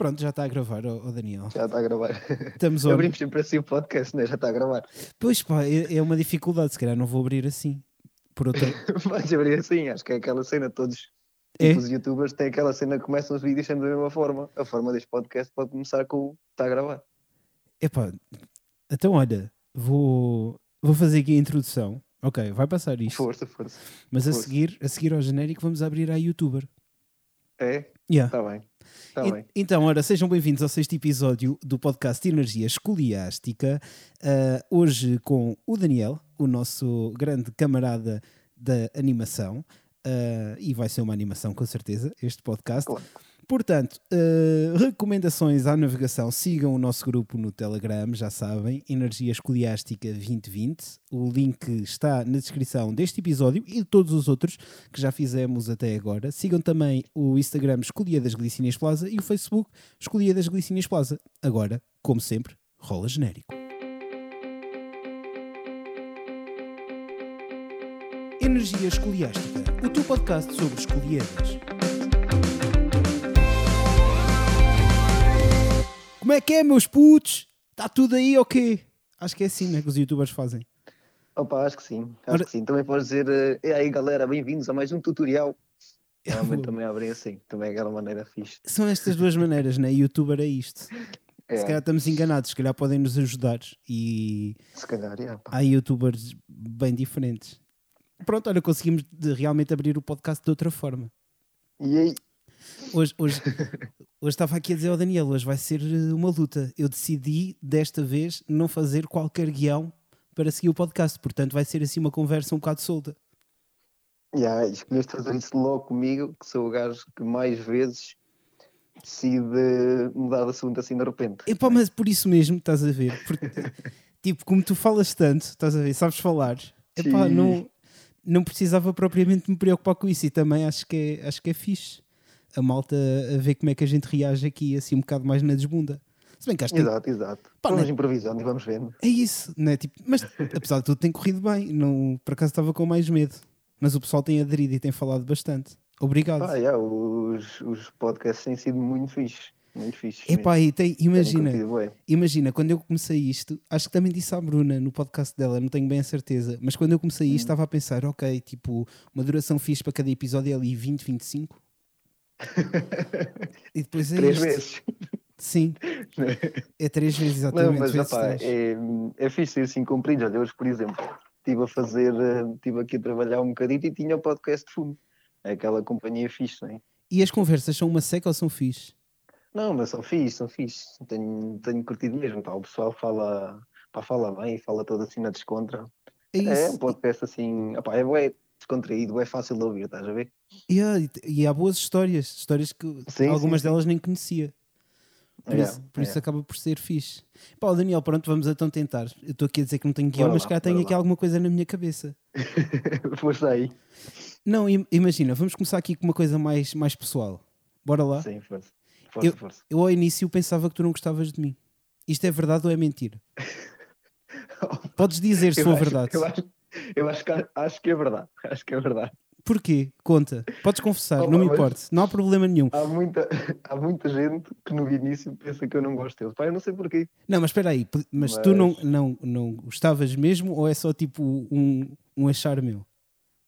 Pronto, já está a gravar, ó ó Daniel. Já está a gravar. Estamos on. Abrimos sempre assim o podcast, né? Já está a gravar. Pois pá, é, é uma dificuldade, se calhar não vou abrir assim. Por outra. Vais abrir assim, acho que é aquela cena, todos É? os youtubers têm aquela cena que começam os vídeos sempre da mesma forma. A forma deste podcast pode começar com o está a gravar. Epá, então olha, vou, vou fazer aqui a introdução. Ok, vai passar isto. Força, força. Mas a força. seguir, a seguir ao genérico vamos abrir à youtuber. É? Yeah. Está bem. E- bem. Então, ora, sejam bem-vindos ao sexto episódio do podcast Energia Escoliástica. Ah, hoje com o Daniel, o nosso grande camarada da animação. Ah, e vai ser uma animação, com certeza, este podcast. Claro. Portanto, ah, recomendações à navegação. Sigam o nosso grupo no Telegram, já sabem, Energia Escoliástica 2020. O link está na descrição deste episódio e de todos os outros que já fizemos até agora. Sigam também o Instagram Escolia das Glicínias Plaza e o Facebook Escolia das Glicínias Plaza. Agora, como sempre, rola genérico. Energia Escoliástica, o teu podcast sobre escoliedas. Como é que é, meus putos? Está tudo aí ou quê? Acho que é assim né, que os youtubers fazem. Opa, acho que sim. Acho Ora- que sim. Também podes dizer, eh, e aí galera, bem-vindos a mais um tutorial. É, Realmente também abrem assim. Também é aquela maneira fixe. São estas duas maneiras, né? Youtuber é isto. É, Se calhar estamos enganados, se calhar podem nos ajudar e se calhar, yeah, pá. há youtubers bem diferentes. Pronto, olha, conseguimos realmente abrir o podcast de outra forma. E aí? Hoje, hoje, hoje estava aqui a dizer ao Daniel, hoje vai ser eh, uma luta. Eu decidi desta vez não fazer qualquer guião para seguir o podcast, portanto vai ser assim uma conversa um bocado solta. Yeah, escolheste fazer isso logo comigo, que sou o gajo que mais vezes decide mudar de assunto assim de repente. Epá, mas por isso mesmo, estás a ver? Porque, tipo, como tu falas tanto, estás a ver, sabes falar, epá, Sim. não, não precisava propriamente me preocupar com isso e também acho que é, acho que é fixe. A malta a ver como é que a gente reage aqui, assim, um bocado mais na desbunda. Se bem que acho que tem- Exato, exato. Pá, vamos né? improvisando e vamos vendo. é isso, né? Tipo, mas apesar de tudo tem corrido bem, não, por acaso estava com mais medo. Mas o pessoal tem aderido e tem falado bastante. Obrigado. Ah, yeah, os, os podcasts têm sido muito fixes. Muito fixes. Epá, e tem, imagina, curtido imagina, quando eu comecei isto, acho que também disse à Bruna no podcast dela, não tenho bem a certeza, mas quando eu comecei Hum. isto estava a pensar, ok, tipo, uma duração fixe para cada episódio é ali 20, 25. e depois é Três isto. vezes. Sim, é três vezes Não, exatamente. mas vezes opá, três. é, é fixe ser assim comprido. Olha, hoje, por exemplo, estive a fazer, eh, estive aqui a trabalhar um bocadinho e tinha o podcast de fundo. É aquela companhia fixe, não é? E as conversas são uma seca ou são fixe? Não, mas são fixe, são fixe. Tenho, tenho curtido mesmo. Pá. O pessoal fala, pá, fala bem, fala toda assim na descontra. É isso. É um podcast assim, opá, é bué descontraído, é fácil de ouvir, estás a ver? Yeah, e, há boas histórias, histórias que Sim, algumas sim, sim. delas nem conhecia. Por, Yeah, isso, por isso yeah. acaba por ser fixe. Pá, Daniel, pronto, vamos então tentar. Eu estou aqui a dizer que não tenho guião, mas lá, cá tenho bora aqui lá. alguma coisa na minha cabeça. Força aí. Não, im- imagina, vamos começar aqui com uma coisa mais, mais pessoal. Bora lá? Sim, força. Força, Eu- força. Eu ao início pensava que tu não gostavas de mim. Isto é verdade ou é mentira? Podes dizer se for verdade. Eu acho, eu acho, que, acho que é verdade. Acho que é verdade. Porquê? Conta. Podes confessar, Oh, não me mas- importa. Não há problema nenhum. Há muita, há muita gente que no início pensa que eu não gosto deles. Pá, eu não sei porquê. Não, mas espera aí. p- Mas, tu não, Mas- não, não gostavas mesmo ou é só tipo um, um achar meu?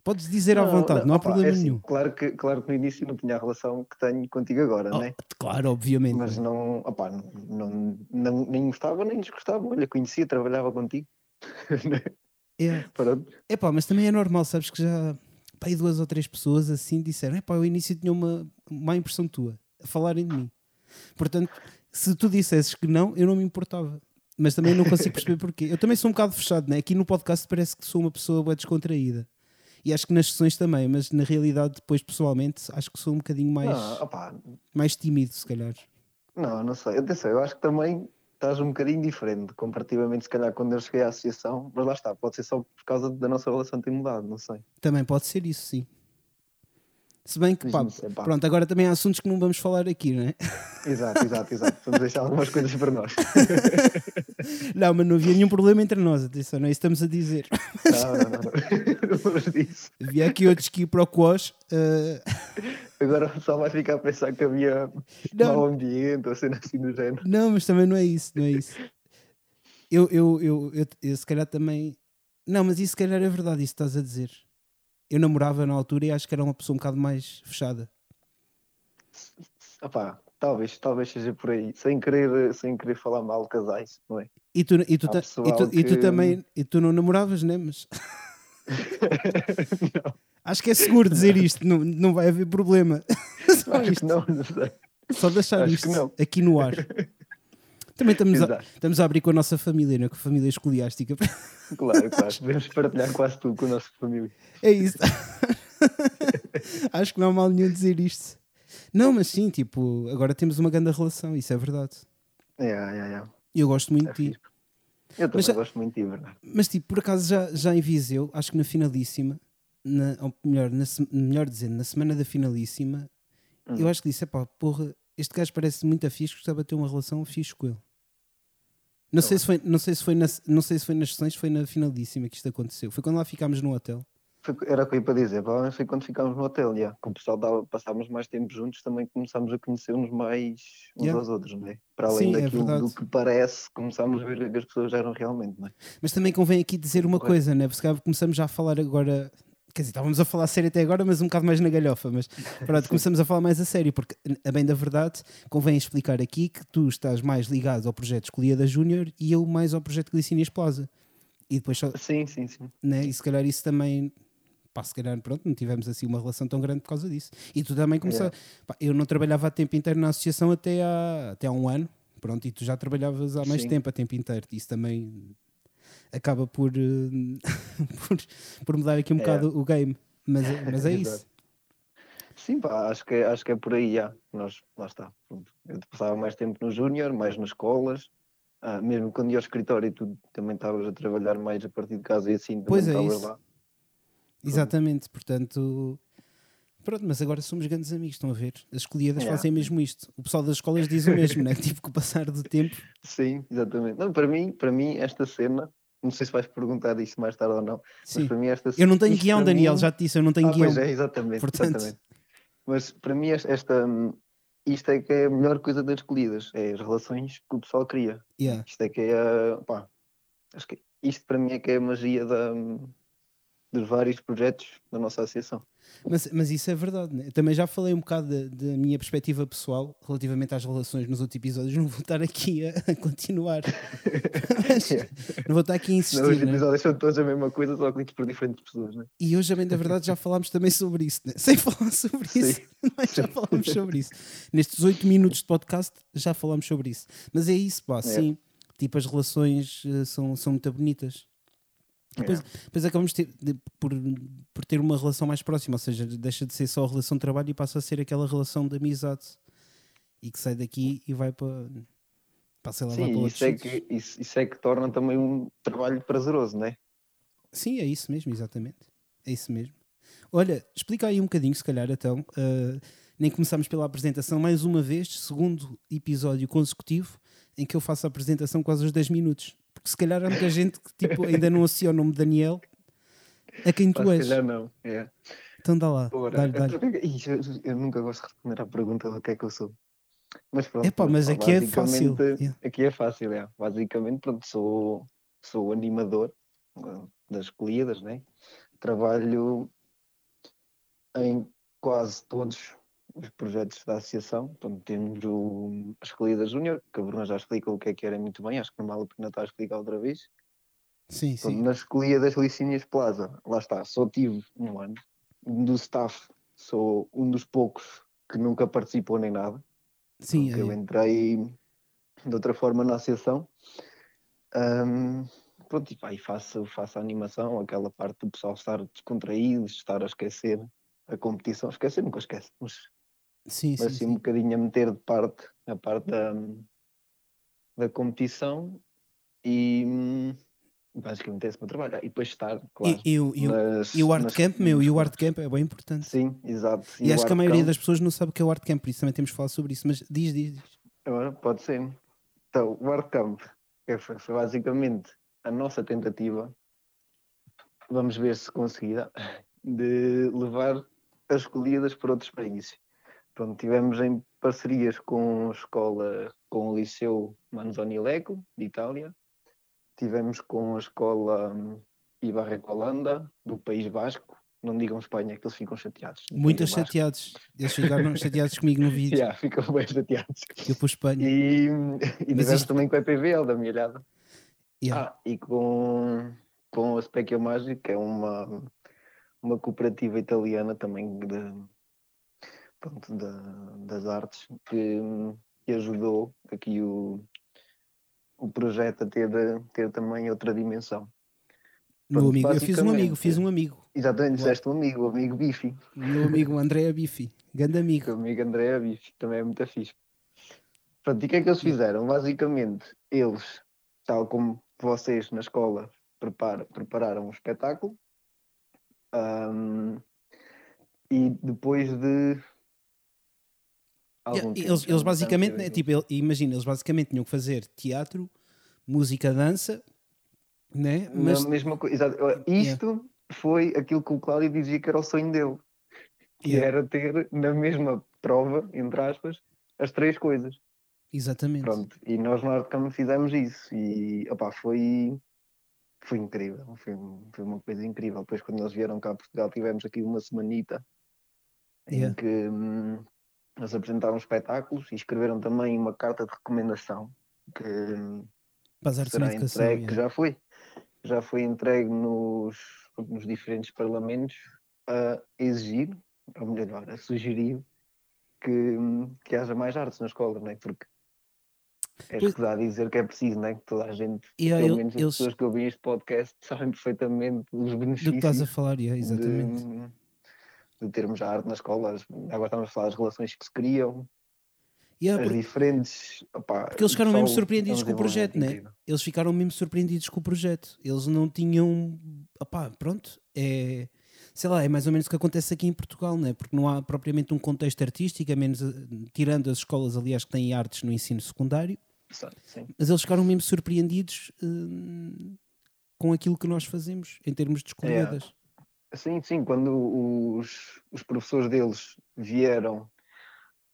Podes dizer à vontade, não, há opá, problema é assim, nenhum. Claro que, claro que no início não tinha a relação que tenho contigo agora, Oh, né? Claro, obviamente. Mas não, opá, não, não, nem gostava nem desgostava. Olha, conhecia, trabalhava contigo. É. Pronto. Epá, mas também é normal, sabes que já pá, aí duas ou três pessoas assim disseram: Epá, ao início tinha uma má impressão tua a falarem de mim. Portanto, se tu dissesses que não, eu não me importava. Mas também não consigo perceber porquê. Eu também sou um bocado fechado, né? Aqui no podcast parece que sou uma pessoa bem descontraída. E acho que nas sessões também, mas na realidade, depois pessoalmente, acho que sou um bocadinho mais, Não, mais tímido, se calhar. não, não sei. Atenção, eu acho que também estás um bocadinho diferente comparativamente, se calhar, quando eu cheguei à associação. Mas lá está, pode ser só por causa da nossa relação ter mudado, não sei. Também pode ser isso, sim. Se bem que, pá, pá. pronto, agora também há assuntos que não vamos falar aqui, não é? Exato, exato, exato. Vamos deixar algumas coisas para nós. Não, mas não havia nenhum problema entre nós, atenção, não é isso que estamos a dizer. Não, não, não. não. Disso. Havia aqui outros que ir para o Quos. eh, Agora pessoal vai ficar a pensar que havia Não. mau ambiente ou cena assim do género. Não, mas também não é isso, não é isso. Eu, eu, eu, eu, eu se calhar também. Não, mas isso se calhar é verdade, isso que estás a dizer. Eu namorava na altura e acho que era uma pessoa um bocado mais fechada. Opá, talvez, talvez seja por aí. Sem querer, sem querer falar mal de casais, não é? E tu, e tu, ta- e tu, e tu que- também. E tu não namoravas, né? Mas não, acho que é seguro dizer isto, não, não vai haver problema. Só, acho que isto, não, não sei. só deixar acho que isto aqui no ar. Também estamos a, estamos a abrir com a nossa família, não é? Com a família escoliástica. Claro, claro. Devemos partilhar quase tudo com a nossa família. É isso. Acho que não há mal nenhum dizer isto. Não, mas sim, tipo, agora temos uma grande relação, isso é verdade. É, é, é. E eu gosto muito É de ti. Eu também Mas gosto muito de ti, verdade. Mas, tipo, por acaso já, já em Viseu, acho que na finalíssima, na, ou melhor, na, melhor dizendo, na semana da finalíssima, Hum. eu acho que disse: pá, porra, este gajo parece muito fixe, gostava de ter uma relação fixe com ele. Não sei, se foi, não, sei se foi na, não sei se foi nas sessões, foi na finalíssima que isto aconteceu. Foi quando lá ficámos no hotel. Foi- Era o que eu ia para dizer, provavelmente foi quando ficámos no hotel, já. Com o pessoal dava, passámos mais tempo juntos, também começámos a conhecer-nos mais uns Yeah. aos outros, não é? Para além Sim, é daquilo verdade. do que parece, começámos a ver que as pessoas eram realmente, não é? Mas também convém aqui dizer uma Correto. coisa, né? Porque começamos já a falar agora. Quer dizer, estávamos a falar a sério até agora, mas um bocado mais na galhofa. Mas pronto, começamos a falar mais a sério, porque, a bem da verdade, convém explicar aqui que tu estás mais ligado ao projeto Escolhia da Júnior e eu mais ao projeto Glicínias Plaza. E depois, só, Sim, sim, sim. né? E se calhar isso também. Pá, se calhar, pronto, não tivemos assim uma relação tão grande por causa disso. E tu também começaste. Pá, eu não trabalhava a tempo inteiro na associação até há, até há um ano, pronto, e tu já trabalhavas há mais Sim. tempo a tempo inteiro. Isso também acaba por, eh, por, por mudar aqui um É. bocado o game. Mas, é- mas é isso. Sim, pá, acho que, é- acho que é por aí, já. Nós, lá está. Eu passava mais tempo no Júnior, mais nas escolas. Ah, mesmo quando ia ao escritório, tu também estavas a trabalhar mais a partir de casa e assim Pois é isso. lá. Exatamente, portanto. Pronto, mas agora somos grandes amigos, estão a ver? As escolhidas Yeah. fazem mesmo isto. O pessoal das escolas diz o mesmo, né? Tipo, com o passar do tempo. Sim, exatamente. Não, para mim, para mim, esta cena, não sei se vais perguntar isso mais tarde ou não, Sim. mas para mim esta Eu não tenho guião, para Daniel, mim- já te disse, eu não tenho ah, guião. Pois é, exatamente, Portanto- exatamente. Mas para mim esta, isto é que é a melhor coisa das escolhidas, é as relações que o pessoal cria. Yeah. Isto é que é a, pá, acho que isto para mim é que é a magia da, dos vários projetos da nossa associação. Mas, mas isso é verdade, né? Também já falei um bocado da, minha perspectiva pessoal relativamente às relações nos outros episódios. Não vou estar aqui a, a continuar. Mas não vou estar aqui a Não, insistir. os né? episódios são todos a mesma coisa, só que por diferentes pessoas, né? E hoje, a bem da verdade, já falámos também sobre isso. né? Sem falar sobre isso, Sim. mas já falámos sobre isso. Nestes oito minutos de podcast, já falámos sobre isso. Mas é isso, pá, sim. Tipo, as relações eh, são, são muito bonitas. Depois, É. depois acabamos ter- de- por, por ter uma relação mais próxima, ou seja, deixa de ser só a relação de trabalho e passa a ser aquela relação de amizade e que sai daqui e vai para, passa a lá para Sim, outros isso é, que, isso, isso é que torna também um trabalho prazeroso, não é? Sim, é isso mesmo, exatamente. É isso mesmo. Olha, explica aí um bocadinho, se calhar, então. uh, nem começamos pela apresentação, mais uma vez, segundo episódio consecutivo em que eu faço a apresentação quase aos 10 minutos. Porque se calhar há muita gente que tipo, ainda não associa o nome de Daniel a quem tu Pá, se és. calhar não. É. Então dá lá, Ora, dá-lhe, dá-lhe. Ih, eu, eu nunca gosto de responder à pergunta do que é que eu sou. Mas pronto. Epá, mas aqui é fácil. Aqui é fácil, é. Basicamente, pronto, sou, sou animador uh, das colhidas, né? Trabalho em quase todos os projetos da associação. Portanto, temos o, as colhidas júnior, que a Bruna já explicou o que é que era muito bem, acho que não vale a pena estar a explicar outra vez. Sim, sim. na escolhia das Licínias Plaza, lá está, só tive um ano. Do staff, sou um dos poucos que nunca participou nem nada. Sim, porque eu entrei de outra forma na associação. Ahm, pronto, e, pá, e faço, faço a animação, aquela parte do pessoal estar descontraído, estar a esquecer a competição. Esquecer nunca esquece, mas, sim, mas sim, assim um bocadinho a meter de parte a parte da, da competição e, hum, basicamente esse é o meu trabalho. E depois estar, claro. E, e, o- e o- nas- e o Art nas- Camp, meu, e o Art Camp é bem importante. Sim, exato. E, acho o que a maioria Camp- das pessoas não sabe o que é o Art Camp, por isso também temos que falar sobre isso. Mas diz, diz, diz. Agora, pode ser. Então, o Art Camp que foi, foi basicamente a nossa tentativa, vamos ver se conseguirá, de levar as escolhidas para outros países. Pronto, tivemos em parcerias com a escola, com o Liceu Manzoni Leco, de Itália, tivemos com a escola hum, Ibarreco Holanda, do País Basco, não digam Espanha, que eles ficam chateados. Basco. chateados. Eles ficaram chateados comigo no vídeo. Yeah, ficam bem chateados. Eu pus Espanha. E, e isto- também com a EPVL da Milhada. Yeah. Ah, e com, com a Specchio Magic, que é uma, uma cooperativa italiana também de, pronto, da- das artes, que, que ajudou aqui o, o projeto a ter, ter também outra dimensão. Meu pronto, amigo, eu fiz um amigo, fiz um amigo. Exatamente, disseste um amigo, o amigo Bifi, meu amigo André Bifi, grande amigo. o amigo André Bifi, também é muito fixe. Pronto, e o que é que eles fizeram? Basicamente, eles, tal como vocês na escola prepara- prepararam um espetáculo, ahm, e depois de. Algum Yeah, eles, eles basicamente, né, tipo, ele- imagina, eles basicamente tinham que fazer teatro, música, dança, né? Mas, na mesma coisa. Isto foi aquilo que o Cláudio dizia que era o sonho dele, que Yeah, era ter na mesma prova, entre aspas, as três coisas. exatamente. Pronto, e nós no Artcam fizemos isso e opá, foi, foi incrível, foi, foi uma coisa incrível. Depois quando eles vieram cá a Portugal tivemos aqui uma semanita em Yeah. que hum, eles apresentaram espetáculos e escreveram também uma carta de recomendação que será entregue, que yeah. já foi, já foi entregue nos, nos diferentes parlamentos a exigir, ou melhor, a sugerir que, que haja mais artes na escola, não é? Porque é escusado dizer que é preciso, não é? Que toda a gente, Yeah, pelo menos as eles- pessoas que ouvem este podcast, sabem perfeitamente os Do que benefícios estás a falar, yeah, exatamente. de, de termos a arte na escola. Agora estamos a falar das relações que se criam, Yeah, as porque diferentes. opá, Porque eles ficaram mesmo surpreendidos com o projeto, né? eles ficaram mesmo surpreendidos com o projeto. Eles não tinham. Opá, pronto, é. Sei lá, é mais ou menos o que acontece aqui em Portugal, né? porque não há propriamente um contexto artístico, a menos tirando as escolas, aliás, que têm artes no ensino secundário. Sim. mas eles ficaram mesmo surpreendidos hum, com aquilo que nós fazemos em termos de escolhidas. Sim, sim, quando os, os professores deles vieram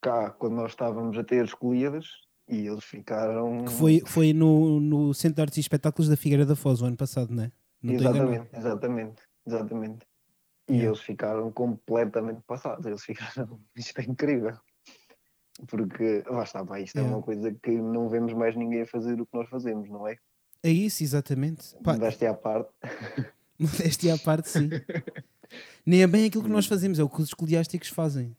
cá, quando nós estávamos a ter escolhidas, e eles ficaram. Que foi, foi no, no Centro de Artes e Espetáculos da Figueira da Foz, o ano passado, não é? Não enganado. exatamente, exatamente, exatamente. E Yeah. eles ficaram completamente passados. Eles ficaram. Isto é incrível. Porque, lá está, pá, isto é Yeah. uma coisa que não vemos mais ninguém a fazer o que nós fazemos, não é? É isso, exatamente. Pá, Modéstia à parte. Modéstia à parte, sim. Nem é bem aquilo que nós fazemos, é o que os escoliásticos fazem.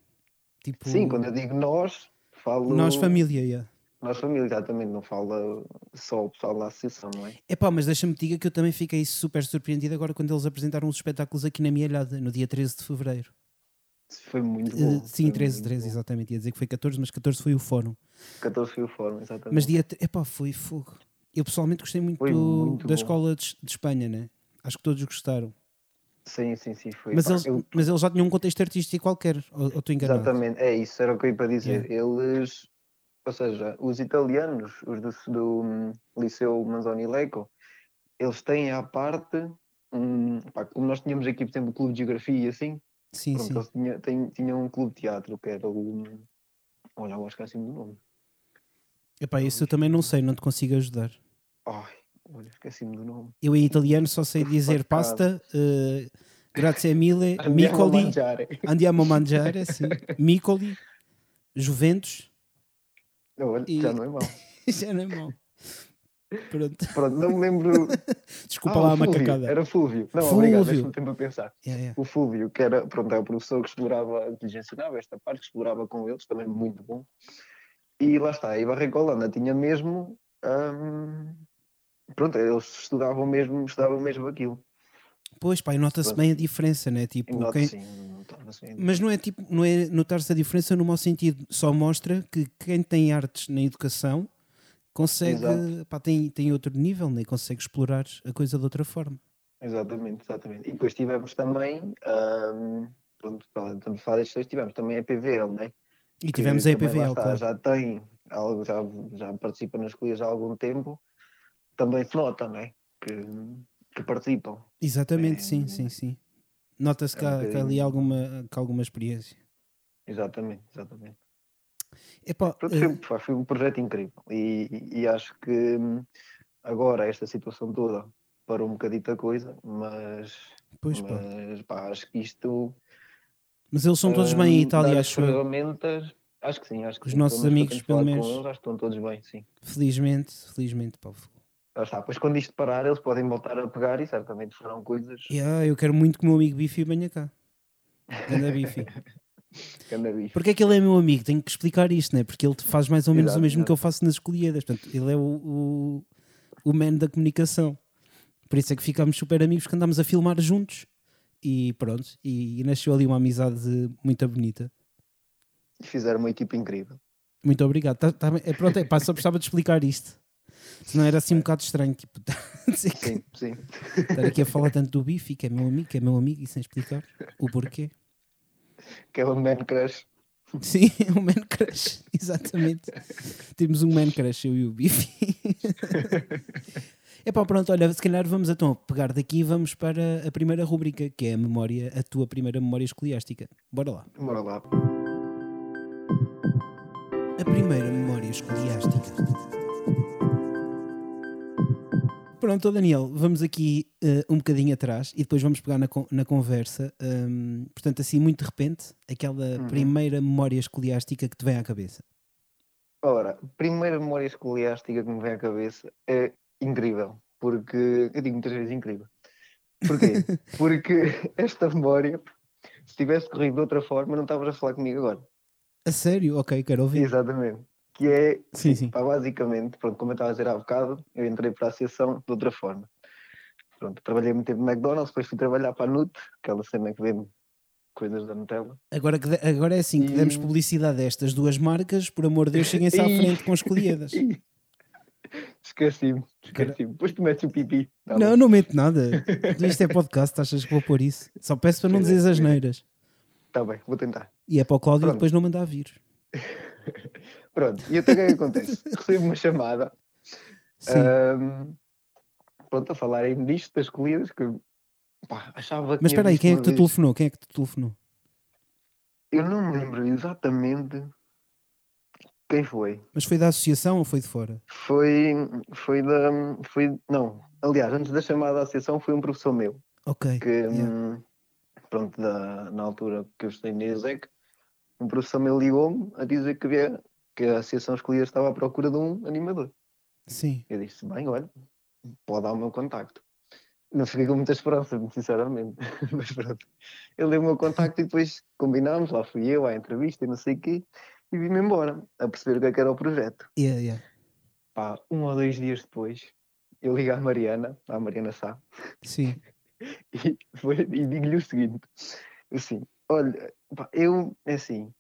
Tipo, Sim, quando eu digo nós, falo. nós família, yeah. Nós família, exatamente, não fala só o pessoal da associação, não é? Epá, mas deixa-me te diga que eu também fiquei super surpreendido agora quando eles apresentaram os espetáculos aqui na minha no dia 13 de Fevereiro. Foi muito Eh, bom. sim, foi 13, muito 13, bom. exatamente. Ia dizer que foi 14, mas 14 foi o fórum. 14 foi o fórum, exatamente. Mas dia. tre- Epá, foi fogo. Eu pessoalmente gostei muito, muito da bom. escola de, de Espanha, né? Acho que todos gostaram. Sim, sim, sim. Foi. Mas Pá, eles, eu- mas eles já tinham um contexto artístico qualquer, ou ou estou enganado? Exatamente, é isso, era o que eu ia para dizer. Eles, ou seja, os italianos, os do, do hum, Liceu Manzoni Leco, eles têm à parte, hum, pá, como nós tínhamos aqui, por exemplo, o Clube de Geografia e assim, Sim, pronto, sim. eles tinham, têm- tinham um clube de teatro que era o. Olha, eu acho que é assim do nome. Epá, isso eu também não sei, não te consigo ajudar. Ai, olha, esqueci-me do nome. Eu em italiano só sei dizer pasta, eh, grazie mille, a Micoli, mangiare. andiamo a mangiare, sim. Micoli, Juventus, Olha, E- já não é mau. já não é mau. Pronto, Pronto, não me lembro. desculpa Ah, lá a macacada. Era Fúlvio. Não, Fúlvio. obrigado, deixa-me tempo a pensar. Yeah, yeah. o Fúlvio, que era, pronto, é o professor que explorava, que lhes ensinava esta parte, que explorava com eles, também muito bom. E lá está, e Barreco Holanda tinha mesmo, hum, pronto, eles estudavam mesmo, estudavam mesmo aquilo. Pois pá, e nota-se bem a diferença, né? Tipo, nota, quem- sim, bem. Mas não é tipo, não é notar-se a diferença no mau sentido, só mostra que quem tem artes na educação consegue, Exato. pá, tem, tem outro nível, né? consegue explorar a coisa de outra forma. Exatamente, exatamente. E depois tivemos também, ahm, pronto, estamos a falar destes dois, tivemos também a EPVL, né? E tivemos que a EPVL, claro. Já tem, algo, já, já participa nas colhas há algum tempo, também se nota, né? Que, que participam. Exatamente, sim, É- sim, sim. Nota-se é que, há, que ali alguma, que alguma experiência. Exatamente, exatamente. Epá, Pronto, eh, foi, pá, foi um projeto incrível e, e acho que hum, agora esta situação toda parou um bocadito a coisa, mas, pois pá. mas pá, acho que isto Mas eles são todos bem em hum, Itália, acho ferramentas, acho que sim, acho que Os sim. nossos amigos, pelo menos. eles, acho que estão todos bem, sim. Felizmente, felizmente, pá. Já está, pois quando isto parar, eles podem voltar a pegar e certamente farão coisas Yeah, eu quero muito que o meu amigo Bifi venha cá. Ganda Bifi. anda bicho. Porque é que ele é meu amigo? Tenho que explicar isto, né? Porque ele faz mais ou menos Exato, o mesmo que eu faço nas escolhidas. Portanto, ele é o, o, o man da comunicação. Por isso é que ficámos super amigos que andámos a filmar juntos. E pronto, e, e nasceu ali uma amizade muito bonita. Fizeram uma equipa incrível. Muito obrigado. Tá, tá é, pronto, é, pá, só precisava de explicar isto. Senão era assim um bocado estranho. Tipo, Sim, sim. estar aqui a falar tanto do Bifi, que é meu amigo, que é meu amigo, e sem explicar o porquê. Que é o man crush. Sim, um man crush, exatamente. Temos um man crush, eu e o Bifi. Epá, pronto, olha, se calhar vamos então pegar daqui e vamos para a primeira rúbrica, que é a memória, a tua primeira memória escoliástica. Bora lá. Bora lá. A primeira memória escoliástica. Pronto, ó Daniel, vamos aqui eh, um bocadinho atrás e depois vamos pegar na, na conversa. hum, portanto, assim, muito de repente, aquela Uhum. primeira memória escoliástica que te vem à cabeça. Ora, primeira memória escoliástica que me vem à cabeça é incrível, porque eu digo muitas vezes incrível. Porquê? porque esta memória, se tivesse corrido de outra forma, não estavas a falar comigo agora. A sério? Ok, quero ouvir. Exatamente. Que é, Sim, sim. pá, basicamente, pronto, como eu estava a dizer há bocado, eu entrei para a associação de outra forma. Pronto, trabalhei muito tempo no McDonald's, depois fui trabalhar para a NUT, aquela cena que vende coisas da Nutella. Agora, que agora é assim, que E- demos publicidade a estas duas marcas, por amor de Deus, cheguem-se à frente com escolhidas. Esqueci-me, esqueci-me. Depois tu metes o pipi. Tá Não, bom. não mente nada. Isto é podcast, achas que vou pôr isso? Só peço para não dizer as neiras. Tá bem, vou tentar. E é para o Cláudio Pronto. depois não mandar vir. Pronto, e então o que é que acontece? Recebo uma chamada, ahm, pronto, a falarem disto, das colhidas, que pá, achava que Mas espera aí, quem é que te telefonou? Quem é que te telefonou? Eu não me lembro exatamente quem foi. Mas foi da associação ou foi de fora? Foi, foi da, foi, não, aliás, antes da chamada à associação foi um professor meu, Ok. que, yeah. hum, pronto, da, na altura que eu estudei na ESEC, um professor meu ligou-me a dizer que, havia, que a associação escolhida estava à procura de um animador. Sim. Eu disse, bem, olha, pode dar o meu contacto. Não fiquei com muita esperança, sinceramente. Mas pronto. Ele deu o meu contacto e depois combinámos, lá fui eu à entrevista e não sei o quê, e vim-me embora, a perceber o que é que era o projeto. Yeah, yeah. Pá, um ou dois dias depois, eu ligo à Mariana, à Mariana Sá, Sim. e, e digo-lhe o seguinte, assim, olha, pá, eu, é assim,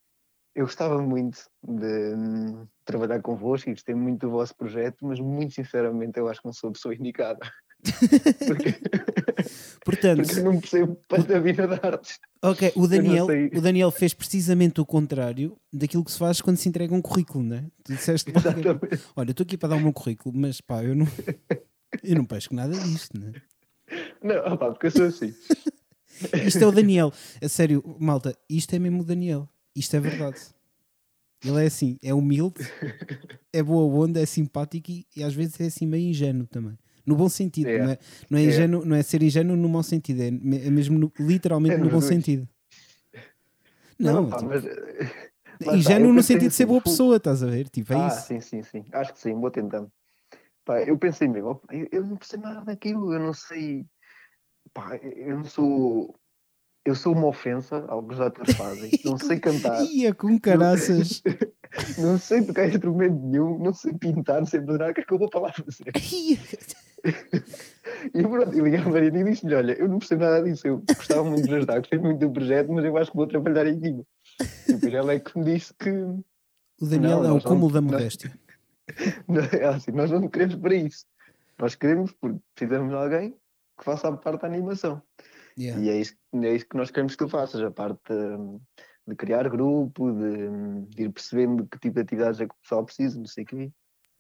eu gostava muito de hum, trabalhar convosco e gostei muito do vosso projeto, mas muito sinceramente eu acho que não sou a pessoa indicada. Porque, Portanto, porque eu não percebo para da vida de artes. ok, o Daniel, o Daniel fez precisamente o contrário daquilo que se faz quando se entrega um currículo, né? Tu disseste, olha, estou aqui para dar o meu currículo, mas pá, eu não, eu não pesco nada disto, né? Não, opá, porque eu sou assim. Isto é o Daniel. A sério, malta, isto é mesmo o Daniel. Isto é verdade. Ele é assim, é humilde, é boa onda, é simpático e, e às vezes é assim meio ingênuo também. No bom sentido, É. não, é, não, é É. ingênuo, não é ser ingênuo no mau sentido, é, é mesmo no- literalmente É no bom sentido. Não, Não, pá, tipo, mas. eh, está, ingênuo eu no sentido de ser boa pessoa, estás a ver? Tipo, é ah, isso. sim, sim, sim. Acho que sim, vou tentando. Pá, eu pensei mesmo, eu, eu não percebo nada daquilo, eu não sei. Pá, eu não sou. Eu sou uma ofensa ao que os atores fazem. Não sei cantar, Ia com caraças. não sei tocar instrumento nenhum, não sei pintar, não sei desenhar, o que é que eu vou para lá fazer? E pronto, eu liguei à Mariana e disse-lhe: Olha, eu não percebo nada disso, eu gostava muito de ajudar, gostei muito do projeto, mas eu acho que vou trabalhar em equipa. E depois ela é que me disse que. O Daniel Não, é o cúmulo da modéstia. Não, é assim, nós não queremos para isso. Nós queremos porque precisamos de alguém que faça a parte da animação. Yeah. E é isso, é isso que nós queremos que tu faças, a parte hum, de criar grupo, de, hum, de ir percebendo que tipo de atividades é que o pessoal precisa, não sei o quê.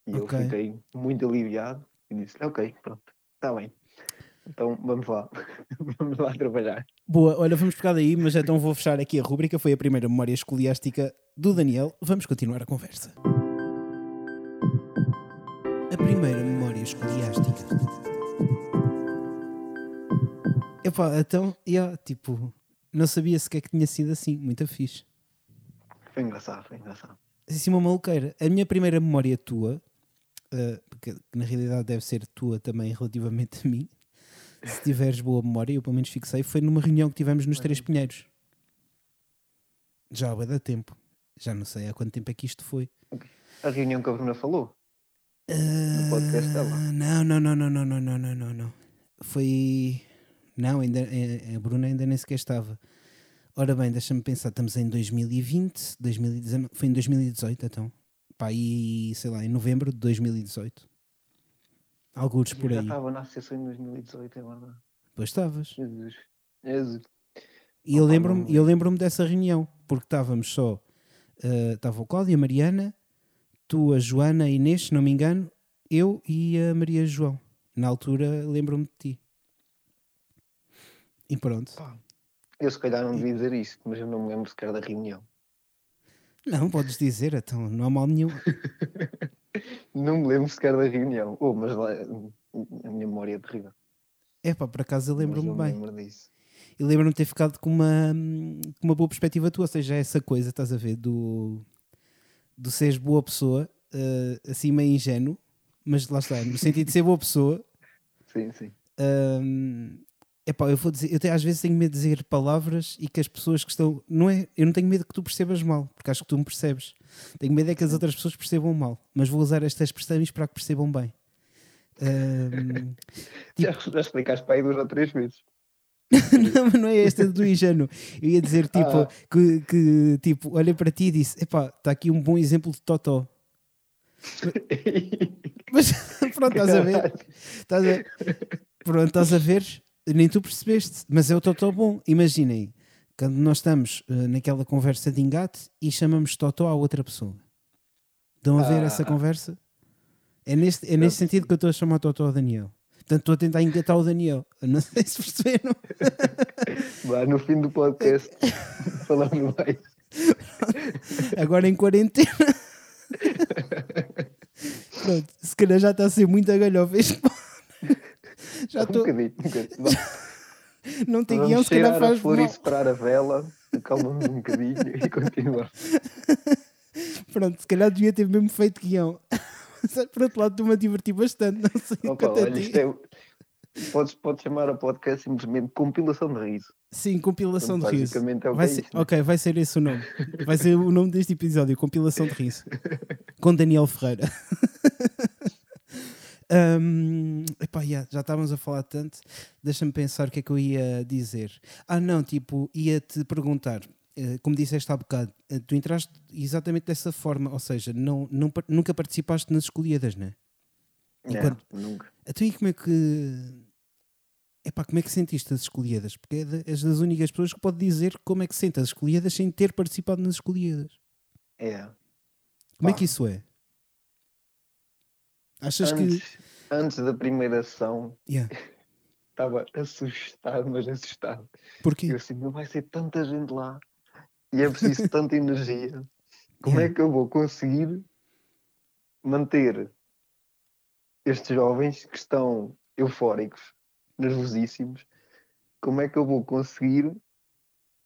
E Ok. eu fiquei muito aliviado e disse, ok, pronto, está bem. Então vamos lá, vamos lá trabalhar. Boa, olha, vamos pegar daí, mas então vou fechar aqui a rúbrica. Foi a primeira memória escoliástica do Daniel. Vamos continuar a conversa. A primeira memória escoliástica. Epá, então, yeah, tipo, não sabia sequer que tinha sido assim. Muito fixe. Foi engraçado, foi engraçado. Assim, uma maluqueira. A minha primeira memória tua, eh, porque na realidade deve ser tua também relativamente a mim, se tiveres boa memória, eu pelo menos fixei, foi numa reunião que tivemos nos Três Pinheiros. Já há da tempo. Já não sei há quanto tempo é que isto foi. A reunião que a Bruna falou, no podcast dela. Não, não, não, não, não, não, não, não, não. Foi. Não, ainda, eh, a Bruna ainda nem sequer estava. Ora bem, deixa-me pensar, estamos em 2020, 2019, foi em 2018 então. Pá, aí, sei lá, em novembro de 2018. Alguns por Eu já aí. estava na associação em 2018, é verdade. Pois estavas. Jesus. Jesus. E eu lembro-me não- eu lembro dessa reunião, porque estávamos só. eh, Estava o Cláudio, a Mariana, tu, a Joana, a Inês, se não me engano, eu e a Maria João. Na altura lembro-me de ti. E pronto. Pá, Eu se calhar não devia dizer isto, mas eu não me lembro sequer da reunião. Não, podes dizer, então, não há mal nenhum. Não me lembro sequer da reunião. Oh, mas lá, a minha memória é terrível. É pá, por acaso eu lembro-me bem. lembro disso. E lembro-me de ter ficado com uma, com uma boa perspectiva tua, ou seja, essa coisa, estás a ver, do, do seres boa pessoa, eh, assim meio ingênuo, mas lá está, no sentido de ser boa pessoa, Sim, sim. Hum, epá, eu vou dizer, eu te- às vezes tenho medo de dizer palavras e que as pessoas que estão. Não é, eu não tenho medo que tu percebas mal, porque acho que tu me percebes. Tenho medo é que as outras pessoas percebam mal, mas vou usar estas expressões para que percebam bem. Hum, Já, já explicaste para aí duas ou três vezes. não, mas não é esta do ingênuo. Eu ia dizer tipo, Ah. que, que tipo, olhei para ti e disse: epá, está aqui um bom exemplo de Totó. Mas pronto, estás a ver? Estás a... Pronto, estás a ver? Nem tu percebeste, mas é o Totó bom. Imaginem, quando nós estamos eh, naquela conversa de engate e chamamos Totó à outra pessoa. Estão a ver Ah. essa conversa? É neste, é nesse sentido que eu estou a chamar Totó ao Daniel. Portanto, estou a tentar engatar o Daniel. Eu Não sei se perceberam. Vá, no fim do podcast falamos mais. Agora em quarentena. Pronto, se calhar já está a ser muito agalhofa este Já Um estou. bocadinho, um bocadinho. Não tem guião, se calhar cheirar a faz flor mal. e a vela, acalma-nos um bocadinho e continuar. Pronto, se calhar devia ter mesmo feito guião. Mas, Por outro lado, estou-me a divertir bastante. Não sei Opa, a olha, ti. isto é, podes, podes chamar a podcast simplesmente compilação de riso. Sim, compilação Portanto, de riso. é o que Vai é ser-? Ok, vai ser esse o nome. Vai ser o nome deste episódio, compilação de riso. Com Daniel Ferreira. Hum, epá, yeah, já estávamos a falar tanto. Deixa-me pensar o que é que eu ia dizer. Ah, não, tipo, ia-te perguntar. eh, Como disseste há bocado, eh, tu entraste exatamente dessa forma, ou seja, não, não nunca participaste nas escolhidas, não é? Não, Enquanto- nunca. Então e como é que. Epá, como é que sentiste as escolhidas? Porque é és das únicas pessoas que pode dizer como é que sente as escolhidas sem ter participado nas escolhidas. É. Como é Pá. que isso é? Achas que. Antes, antes da primeira sessão, Yeah. estava assustado, mas assustado. Porquê? Eu assim, não vai ser tanta gente lá e é preciso tanta energia. Como Yeah. é que eu vou conseguir manter estes jovens que estão eufóricos, nervosíssimos? Como é que eu vou conseguir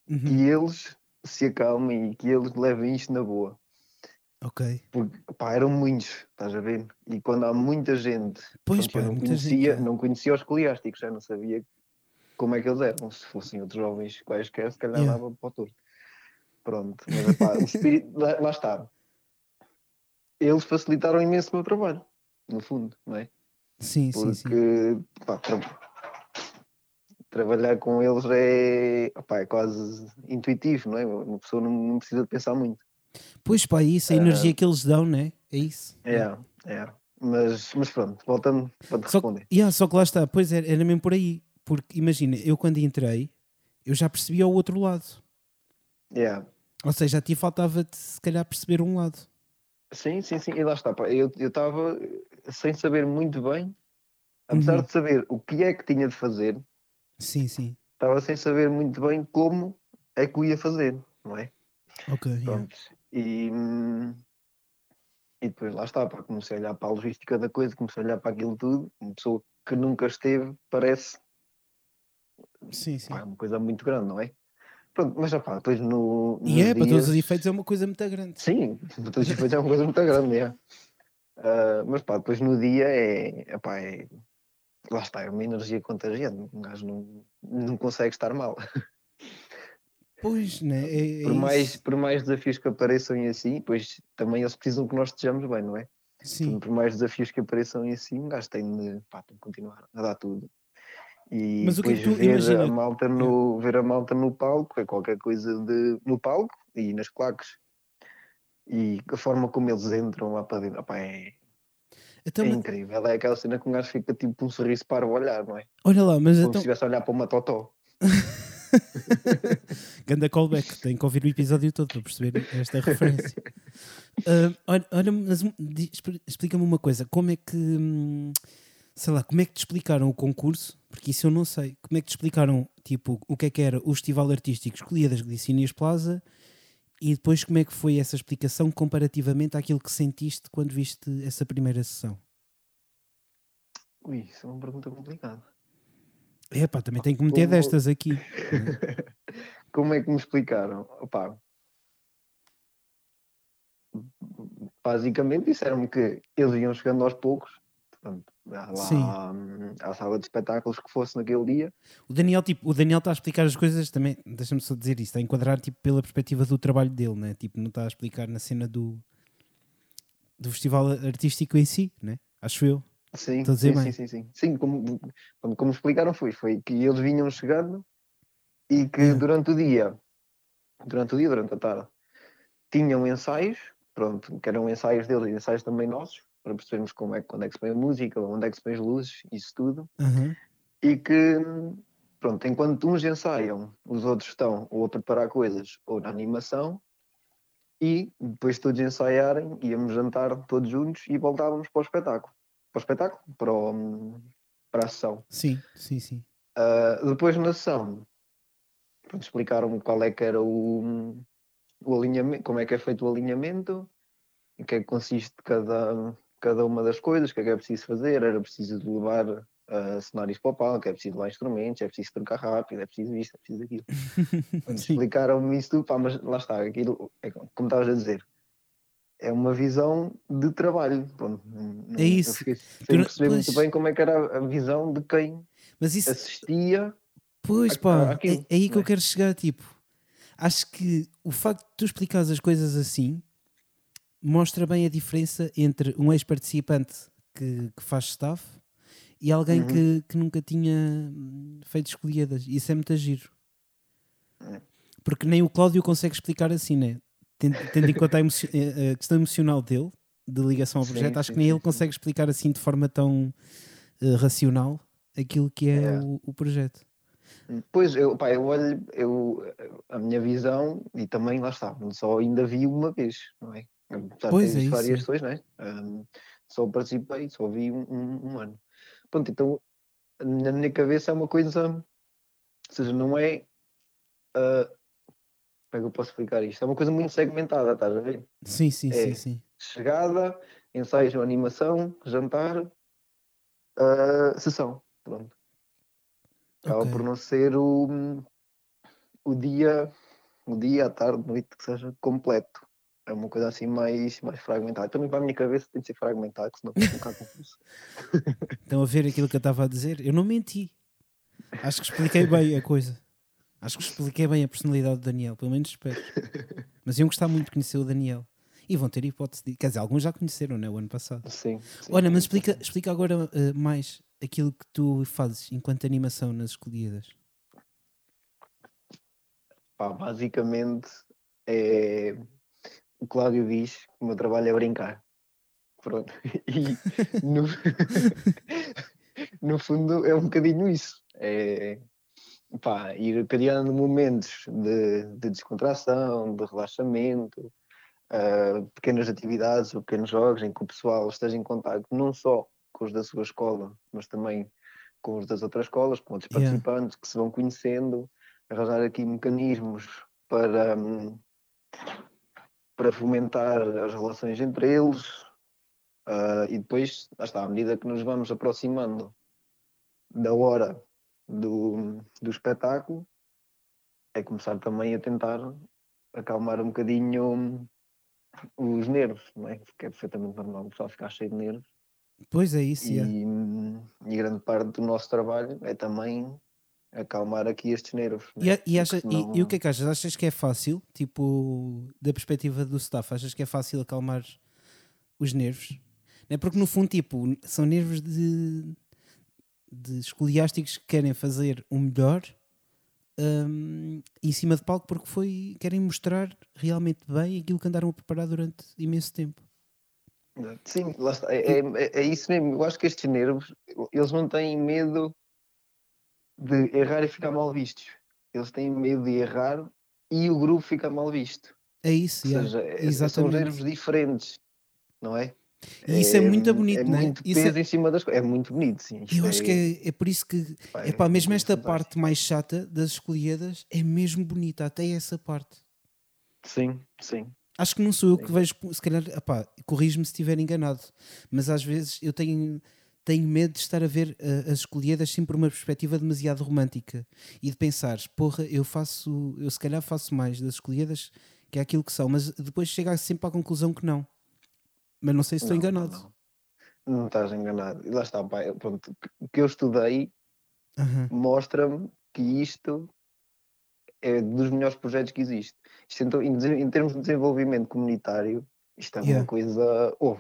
Uhum. que eles se acalmem e que eles levem isto na boa? Ok. Porque pá, eram muitos, estás a ver? E quando há muita gente, Pois pá, não conhecia, gente. não conhecia os escoliásticos, já não sabia como é que eles eram. Se fossem outros jovens quaisquer, se calhar Yeah. dava para o torto. Pronto, mas epá, o espírito, lá, lá está. Eles facilitaram imenso o meu trabalho, no fundo, não é? Sim, sim, sim. Porque pá, tra- trabalhar com eles é, opá, é quase intuitivo, não é? Uma pessoa não, não precisa de pensar muito. Pois pá, isso, a energia que eles dão, né? É isso. É, é. Mas, mas pronto, voltando para te Só, responder. yeah, só que lá está, pois era, era mesmo por aí. Porque imagina, eu quando entrei, eu já percebia o outro lado. Yeah. Ou seja, a ti faltava-te se calhar perceber um lado. Sim, sim, sim. E lá está. pá, Eu estava sem saber muito bem, apesar Uhum. de saber o que é que tinha de fazer, Sim, sim. estava sem saber muito bem como é que o ia fazer, não é? Ok. yeah. E, e depois lá está, pá, comecei a olhar para a logística da coisa, comecei a olhar para aquilo tudo. Uma pessoa que nunca esteve, parece Sim, sim. pá, é uma coisa muito grande, não é? Pronto, mas já pá, depois no. E é, para todos dias- os efeitos, é uma coisa muito grande. Sim, para todos os efeitos é uma coisa muito grande, é. Ah, mas pá, depois no dia é, epá, é. Lá está, é uma energia contagiante. Um gajo não, não consegue estar mal. Pois, né? É, é por, mais, isso. por mais desafios que apareçam e assim, pois também eles precisam que nós estejamos bem, não é? Sim. Por mais desafios que apareçam e assim, um gajo tem de, pá, tem de continuar a dar tudo. E Mas o que é que tu- ver, imagina- a malta no, ver a malta no palco é qualquer coisa de. no palco e nas claques. E a forma como eles entram lá para dentro, opá, é, Então, é mas- incrível. É aquela cena que um gajo fica tipo um sorriso para o olhar, não é? olha lá, mas Como então. se estivesse a olhar para uma totó. Ganda callback, tenho que ouvir o episódio todo para perceber esta referência. Ah, olha, olha, explica-me uma coisa: como é que, hum, sei lá, como é que te explicaram o concurso? Porque isso eu não sei. Como é que te explicaram, tipo, o que é que era o Festival Artístico Escolhia das Glicínias Plaza e depois como é que foi essa explicação comparativamente àquilo que sentiste quando viste essa primeira sessão? Ui, isso é uma pergunta complicada. É pá, também tenho que meter Como- destas aqui. Como é que me explicaram? Opá, basicamente disseram-me que eles iam chegando aos poucos, portanto, lá Sim. hum, à sala de espetáculos que fosse naquele dia. O Daniel, tipo, o Daniel está a explicar as coisas também, deixa-me só dizer isso, está a enquadrar tipo, pela perspectiva do trabalho dele, né? tipo, não está a explicar na cena do, do festival artístico em si, né? acho eu. Sim, sim, sim, sim, sim. Como, como explicaram foi, foi que eles vinham chegando e que durante o dia, durante o dia, durante a tarde, tinham ensaios, pronto, que eram ensaios deles e ensaios também nossos, para percebermos como é, que- quando é que se põe a música, onde é que se põe as luzes, isso tudo. Aham. e que, pronto, enquanto uns ensaiam, os outros estão ou a preparar coisas ou na animação, e depois de todos ensaiarem, íamos jantar todos juntos e voltávamos para o espetáculo. Para o espetáculo? Para, o- para a sessão. Sim, sim, sim. Ah, depois na sessão, pronto, explicaram-me qual é que era o, o alinhamento, como é que é feito o alinhamento, em que é que consiste cada, cada uma das coisas, o que é que é preciso fazer, era preciso levar ah, cenários para o palco, é preciso levar instrumentos, é preciso trocar rápido, é preciso isto, é preciso aquilo. Explicaram-me isso tudo, pá, mas lá está, aquilo, é como estavas a dizer, é uma visão de trabalho. Pronto, não- É isso. Eu fiquei sem perceber muito pois. bem como é que era a visão de quem isso, assistia pois a- pá, é, é aí que eu é? quero chegar, tipo, acho que o facto de tu explicares as coisas assim mostra bem a diferença entre um ex-participante que, que faz staff e alguém Uhum. que, que nunca tinha hum, feito escolhidas. Isso é muito giro. É. Porque nem o Cláudio consegue explicar assim, né? Tendo, tendo em conta a, emoci- eh, a questão emocional dele, de ligação ao Sim, projeto, acho sim, que nem sim, ele sim. consegue explicar assim de forma tão eh, racional aquilo que é, É. O, o projeto. Pois, eu, pá, eu olho, eu, a minha visão, e também lá está, só ainda vi uma vez, não é? Já Pois, é visto várias isso. pessoas, não é? Ahm, só participei, só vi um, um- um ano. Pronto, então, na minha cabeça é uma coisa, ou seja, não é, ah, como é que eu posso explicar isto? É uma coisa muito segmentada, estás a ver? Sim, sim, É. sim, sim. Chegada, ensaios, animação, jantar, ah, sessão, pronto. Acaba Ok. por não ser o, o dia, o dia, a tarde, noite, que seja completo. É uma coisa assim mais, mais fragmentada. Também para a minha cabeça tem de ser fragmentado, que senão fica um bocado confuso. Estão a ver aquilo que eu estava a dizer? Eu não menti. Acho que expliquei bem a coisa. Acho que expliquei bem a personalidade do Daniel, pelo menos espero. Mas iam gostar muito de conhecer o Daniel. E vão ter hipótese de. Quer dizer, alguns já conheceram, né? O ano passado. Sim. sim, Olha, mas explica, explica agora eh, mais aquilo que tu fazes enquanto animação nas escolhidas. Pá, basicamente, é, o Cláudio diz que o meu trabalho é brincar. Pronto. E no, no fundo é um bocadinho isso. É pá, ir criando momentos de, de descontração, de relaxamento, uh, pequenas atividades ou pequenos jogos em que o pessoal esteja em contato não só com os da sua escola, mas também com os das outras escolas, com outros Yeah. participantes que se vão conhecendo, arranjar aqui mecanismos para, hum, para fomentar as relações entre eles ah, e depois, lá está, à medida que nos vamos aproximando da hora do, do espetáculo, é começar também a tentar acalmar um bocadinho os nervos, não é? Porque é perfeitamente normal o pessoal ficar cheio de nervos. Pois é isso, E, hum, e grande parte do nosso trabalho é também acalmar aqui estes nervos. E, a- e, acha- e- senão- e o que é que achas? Achas que é fácil? Tipo, da perspectiva do staff, achas que é fácil acalmar os nervos? Não é porque no fundo, tipo, são nervos de, de escoliásticos que querem fazer o melhor hum, em cima de palco porque foi, querem mostrar realmente bem aquilo que andaram a preparar durante imenso tempo. Sim, está. É, é, é isso mesmo. Eu acho que estes nervos, eles não têm medo de errar e ficar mal vistos. Eles têm medo de errar e o grupo ficar mal visto. É isso, Ou seja, é- são nervos diferentes, não é? E isso é muito bonito, é não é? muito Isso é- peso em cima das coisas. É muito bonito, sim. Eu acho que é, é por isso que É pá, mesmo esta fantástica. parte mais chata das escolhidas é mesmo bonita, até essa parte. Sim, sim. Acho que não sou eu que vejo, se calhar, corrijo-me se estiver enganado, mas às vezes eu tenho, tenho medo de estar a ver eh, as escolhidas sempre por uma perspectiva demasiado romântica e de pensar, porra, eu faço, eu se calhar faço mais das escolhidas que é aquilo que são, mas depois chega sempre à conclusão que não. Mas não sei se estou Não, enganado. Não, não. Estás enganado. E lá está, pá, eu- pronto, o que eu estudei mostra-me que isto é dos melhores projetos que existe. Isto, então, em, em termos de desenvolvimento comunitário, isto é Yeah. uma coisa. Oh,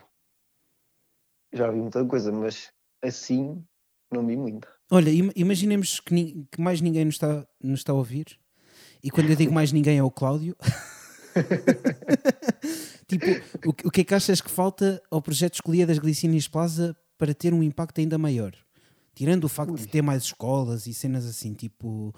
já vi muita coisa, mas assim não vi muita. Olha, im- imaginemos que, ni- que mais ninguém nos está, nos está a ouvir. E quando eu digo mais ninguém é o Cláudio. tipo, o, que- o que é que achas que falta ao projeto Escolhia das Glicínias Plaza para ter um impacto ainda maior? Tirando o facto de Ui. ter mais escolas e cenas assim, tipo,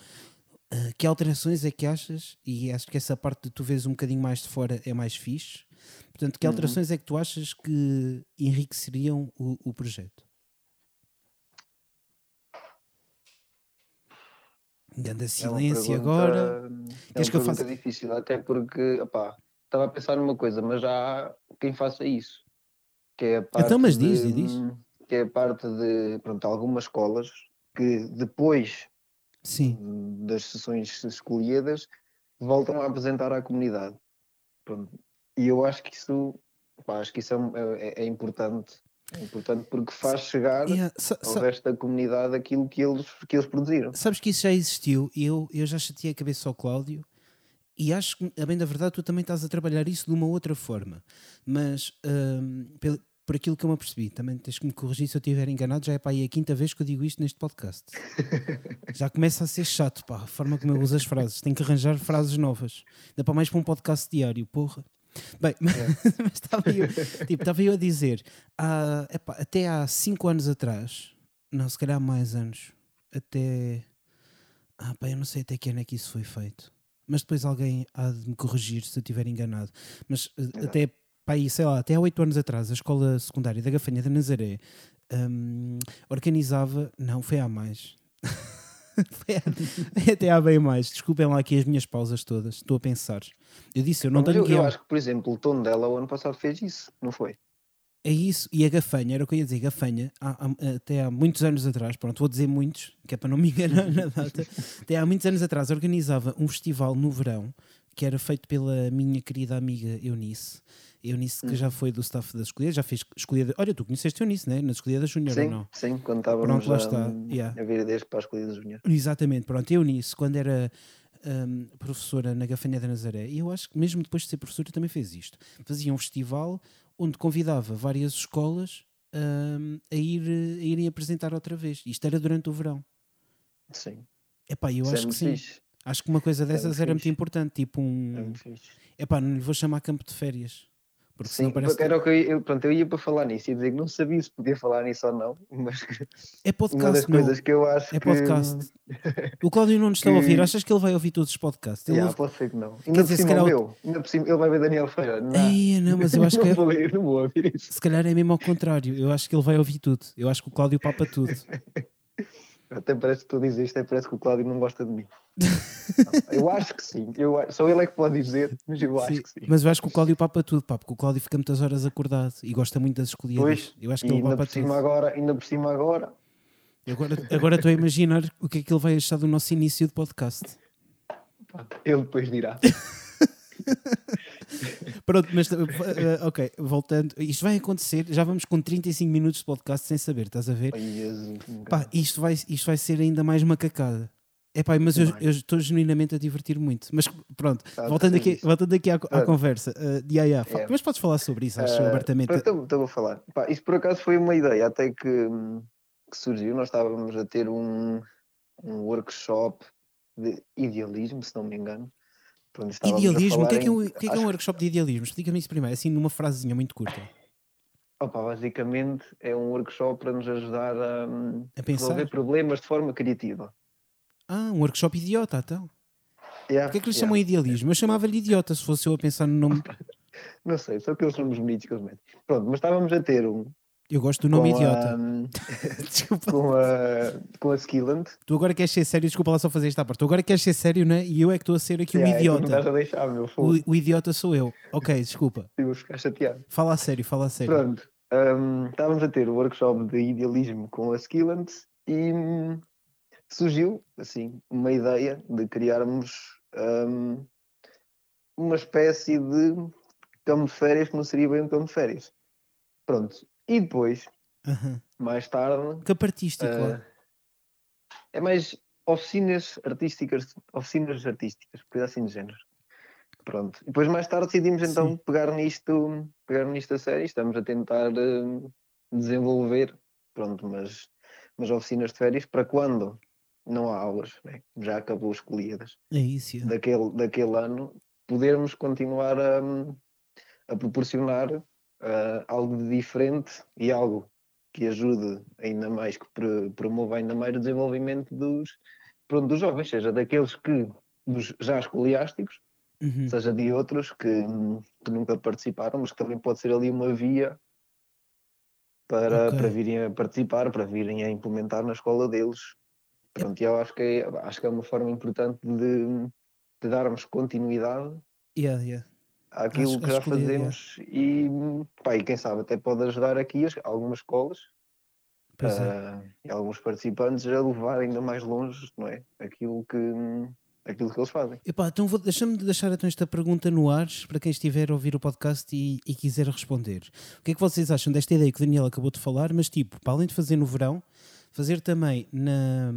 ah, que alterações é que achas? E acho que essa parte de tu vês um bocadinho mais de fora é mais fixe. Portanto, que Uhum. alterações é que tu achas que enriqueceriam o, o projeto? Ganda É silêncio pergunta- agora. É Queres que eu faça? difícil, até porque opá, estava a pensar numa coisa, mas já há quem faça isso. Que é a parte Então, mas diz, de, diz. Que é a parte de pronto, algumas escolas que depois Sim. das sessões escolhidas voltam a apresentar à comunidade. Pronto. E eu acho que isso, pá, acho que isso é, um- é- é importante. É importante porque faz chegar Yeah, sa- ao sa- resto da comunidade aquilo que eles, que eles produziram. sabes que isso já existiu e eu, eu já chateei a cabeça ao Cláudio e acho que, a bem da verdade, tu também estás a trabalhar isso de uma outra forma. Mas pel- por aquilo que eu me apercebi, também tens que me corrigir se eu estiver enganado, já é para aí a quinta vez que eu digo isto neste podcast. já começa a ser chato, pá, a forma como eu uso as frases. Tenho que arranjar frases novas. Dá para mais para um podcast diário, porra. Bem, mas estava eu, tipo, estava eu a dizer, há, epá, até há 5 anos atrás, não, se calhar mais anos, até. Ah, pá, eu não sei até que ano é que isso foi feito. Mas depois alguém há de me corrigir se eu estiver enganado. Mas eh, Exato. até, aí, sei lá, até há 8 anos atrás, a escola secundária da Gafanha da Nazaré hum, organizava. Não, foi há mais. até há bem mais. Desculpem lá aqui as minhas pausas todas. Estou a pensar. Eu disse, eu não Mas tenho eu, eu acho que, por exemplo, o tom dela o ano passado fez isso, não foi? É isso, e a Gafanha, era o que eu ia dizer, Gafanha, há- há- até há muitos anos atrás, pronto, vou dizer muitos, que é para não me enganar na data, até há muitos anos atrás organizava um festival no verão, que era feito pela minha querida amiga Eunice, Eunice que Hum. já foi do staff da Escolhida, já fez Escolhida, olha, tu conheceste Eunice, né? Na Escolhida Júnior ou sim, não? sim, quando estávamos Pronto, lá a, está, yeah. a ver ideias para as escolhidas júnior. Exatamente, pronto, eu nisso, quando era hum, professora na Gafanha da Nazaré, e eu acho que mesmo depois de ser professora também fez isto. Fazia um festival onde convidava várias escolas hum, a, ir, a irem apresentar outra vez. Isto era durante o verão. Sim, Epá, eu isso é acho que sim. fixe. Acho que uma coisa é dessas era muito importante, tipo É um. fixe. Epá, não lhe vou chamar campo de férias. Porque Sim, parece. era o que eu, ia- eu, pronto, eu ia para falar nisso e dizer que não sabia se podia falar nisso ou não, mas que É uma das podcast, não. coisas que eu acho É que. podcast. O Cláudio não nos está a que- ouvir. Achas que ele vai ouvir todos os podcasts? Ele Yeah, ouve- pode ser que não. Quer Ainda dizer, por se cima calhar meu. Ainda por cima, ele vai ver Daniel Feira. Não, Ei, não, mas eu acho que é- vou, não vou ouvir isso. se calhar é mesmo ao contrário. Eu acho que ele vai ouvir tudo. Eu acho que o Cláudio papa tudo. Até parece que tu dizes isto, é parece que o Cláudio não gosta de mim. Não, eu acho que sim. Eu, só ele é que pode dizer, mas eu acho Sim, que sim. Mas eu acho que o Cláudio papa tudo, pá, porque o Cláudio fica muitas horas acordado e gosta muito das escolhidas. Pois, eu acho que ele ainda por, cima tudo. agora, ainda por cima agora, Agora, agora estou a imaginar o que é que ele vai achar do nosso início de podcast. ele depois dirá. Pronto, mas uh, uh, ok, voltando. Isto vai acontecer, já vamos com 35 minutos de podcast sem saber, estás a ver? Pá, isto vai, isto vai ser ainda mais macacada. É pá, mas eu, eu estou genuinamente a divertir muito. Mas pronto, Tá, voltando, aqui, voltando aqui à, à Ah. conversa. Uh, de Yaya, fa- É. Mas podes falar sobre isso, acho Ah, abertamente. Então, então vou falar. Pá, isso por acaso foi uma ideia até que, que surgiu. Nós estávamos a ter um, um workshop de idealismo, se não me engano. Idealismo, o que é que é um, que é, que é um workshop de idealismo? Explica-me isso primeiro, assim numa frasezinha muito curta. Opa, basicamente é um workshop para nos ajudar a, hum, A resolver problemas de forma criativa. Ah, um workshop idiota, então. Yeah, Porquê é que lhe yeah. chamam idealismo? Eu chamava-lhe idiota se fosse eu a pensar no nome. Não sei, só aqueles nomes bonitos que eles metem. Pronto, mas estávamos a ter um Eu gosto do nome com, idiota. a, Desculpa. com a com a Skillant. Tu agora queres ser sério, desculpa lá só fazer esta parte. Tu agora queres ser sério, né? E eu é que estou a ser aqui Yeah, é idiota. estás a deixar, meu. O, o idiota sou eu. Ok, desculpa. Eu vou ficar chateado. Fala a sério, fala a sério. Pronto, hum, estávamos a ter o workshop de idealismo com a Skillant e hum, surgiu, assim, uma ideia de criarmos hum, uma espécie de campo de férias que não seria bem um campo de férias. Pronto, e depois, mais tarde, Campo artístico. ah, é mais oficinas artísticas, oficinas artísticas, coisa assim de género. Pronto. E depois mais tarde decidimos então Sim. pegar nisto, pegar nisto a sério. Estamos a tentar hum, desenvolver, pronto, mas, mas oficinas de férias para quando não há aulas, né? já acabou os colíadas é isso. é. daquele, daquele ano, podermos continuar a, a proporcionar ah, algo de diferente e algo que ajude ainda mais, que pro- promova ainda mais o desenvolvimento dos, pronto, dos jovens, seja daqueles que dos já escoliásticos, Uhum. seja de outros que, que nunca participaram, mas que também pode ser ali uma via para, Ok. para virem a participar, para virem a implementar na escola deles. Pronto, e eu acho que é, acho que é uma forma importante de, de darmos continuidade Yeah, yeah. Àquilo Acho- que já podia, fazemos e, pá, e quem sabe até pode ajudar aqui as- algumas escolas é. ah, e alguns participantes a levar ainda mais longe não é? aquilo, que, aquilo que eles fazem. Epá, então vou, deixa-me deixar então esta pergunta no ar para quem estiver a ouvir o podcast e, e quiser responder. O que é que vocês acham desta ideia que o Daniel acabou de falar? Mas tipo, para além de fazer no verão, fazer também na,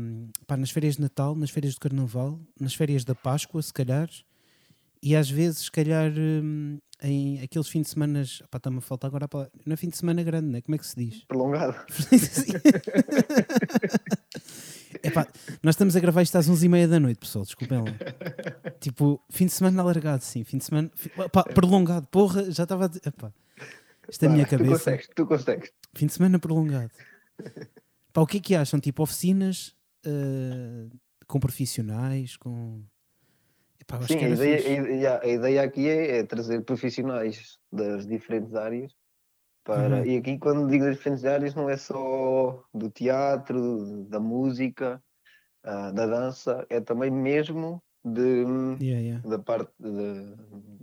pá, nas férias de Natal, nas férias de Carnaval, nas férias da Páscoa, se calhar, e às vezes, se calhar, hum, em aqueles fins de semana, está-me a faltar agora a palavra, não é fim de semana grande, né? como é que se diz? Prolongado. Epá, nós estamos a gravar isto às 11h30 da noite, pessoal, desculpem lá. Tipo, fim de semana alargado, sim. Fim de semana epá, prolongado. Porra, já estava. Epá, isto é a minha Vá, Tu cabeça. consegues, tu consegues. Fim de semana prolongado. Pá, o que é que acham? Tipo, oficinas ah, com profissionais, com. Acho Sim, a ideia, a ideia- a ideia aqui é, é trazer profissionais das diferentes áreas para. Uhum. E aqui, quando digo das diferentes áreas, não é só do teatro, da música, ah, da dança, é também mesmo de, Yeah, yeah. da parte de-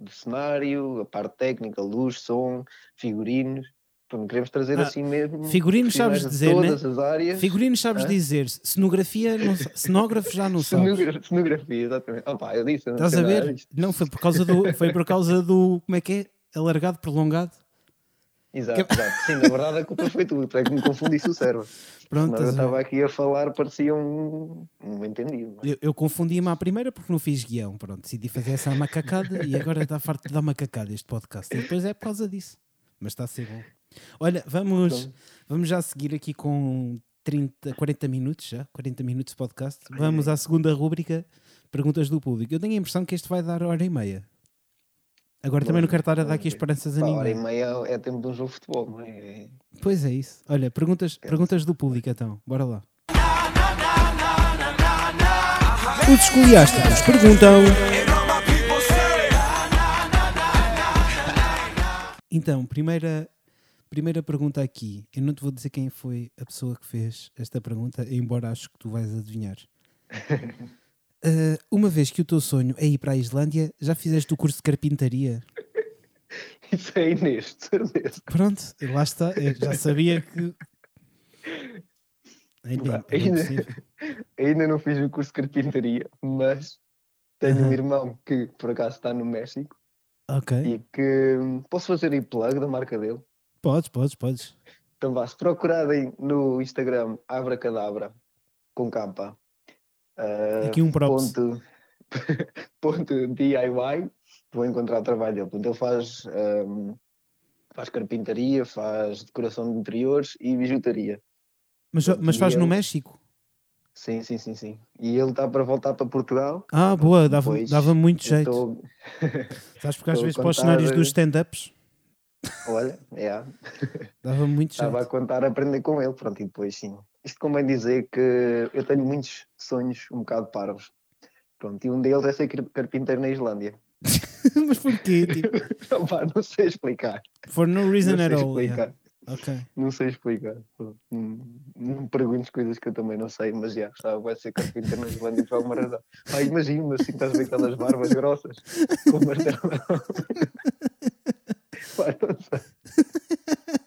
do cenário, a parte técnica, luz, som, figurinos. Portanto, queremos trazer Ah, assim mesmo. figurinos sabes dizer, né? todas as áreas. Figurinos sabes Hã? dizer, cenografia, não, cenógrafo já não sabes. Cenografia, exatamente. Eu disse, não Estás a ver? Não, foi por causa do. Foi por causa do. Como é que é? Alargado, prolongado? Exato, exato. Sim, na verdade a culpa foi tu, tu é que me confundiste o cérebro. Pronto, eu estava aqui a falar, parecia um, um entendido. mas- Eu, eu confundi-me à primeira porque não fiz guião. Pronto, decidi fazer essa macacada e agora está farto de dar macacada este podcast. E depois é por causa disso. Mas está a ser bom. Olha, vamos, Então. vamos já seguir aqui com 30, 40 minutos já. 40 minutos de podcast. Vamos à segunda rúbrica, perguntas do público. Eu tenho a impressão que este vai dar hora e meia. Agora também não quero estar a dar aqui esperanças a Pá, hora e ninguém. meia é tempo de um jogo de futebol, não é? É- Pois é isso. Olha, perguntas, perguntas do público então. Bora lá. Os escoliásticos perguntam. Então, primeira, primeira pergunta aqui. Eu não te vou dizer quem foi a pessoa que fez esta pergunta, embora acho que tu vais adivinhar. Ah, uma vez que o teu sonho é ir para a Islândia, já fizeste o curso de carpintaria? Isso é Inês, certeza. Pronto, lá está. Eu já sabia que. Ainda, é ainda- possível. Ainda não fiz o curso de carpintaria, mas tenho Aham. um irmão que por acaso está no México Ok. e que hum, posso fazer aí plug da marca dele. Podes, podes, podes. Então vá, se procurarem no Instagram Abracadabra com capa. ah, Aqui um props. ponto, ponto DIY, vou encontrar trabalho dele. Portanto, ele faz, ahm, faz carpintaria, faz decoração de interiores e bijutaria. Mas, mas faz no México? Sim, sim, sim, sim. E ele está para voltar para Portugal. Ah, boa, dava, dava muito jeito. estou- Sabes porque às vezes para os cenários eh, dos stand-ups Olha, é. dava muito Estava a contar a aprender com ele, pronto, e depois sim. Isto convém dizer que eu tenho muitos sonhos um bocado parvos. Pronto, e um deles é ser car- carpinteiro na Islândia. mas porquê? Tipo, Opá, não sei explicar. for no reason não at all. yeah. explicar. Ok. Não sei explicar. Não, não perguntes coisas que eu também não sei, mas já, gostava vai ser carpinteiro na Islândia por alguma razão. Ah, imagina, assim estás a ver aquelas barbas grossas com o martelo. Pá, não sei.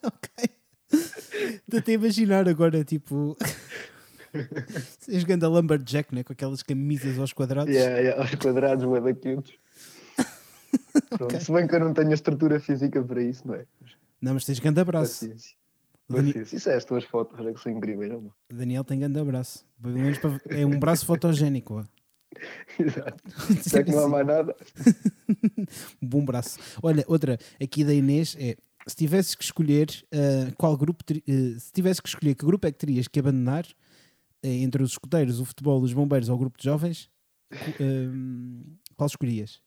ok. A imaginar agora, tipo. Seres ganda lumberjack, né? Com aquelas camisas aos quadrados. Yeah, yeah, aos quadrados, bué da quentes. Pronto, Ok. Se bem que eu não tenho a estrutura física para isso, não é? Não, mas tens grande abraço. Paciência. Dani- Paciência. Isso é as tuas fotos, é que são incríveis, não? O Daniel tem grande abraço. Pelo menos para- É um braço fotogénico. Exato. Já que não há mais nada. Um bom braço. Olha, outra aqui da Inês é: se tivesses que escolher ah, qual grupo, eh, se tivesses que escolher que grupo é que terias que abandonar eh, entre os escuteiros, o futebol, os bombeiros ou o grupo de jovens, ahm, qual escolherias?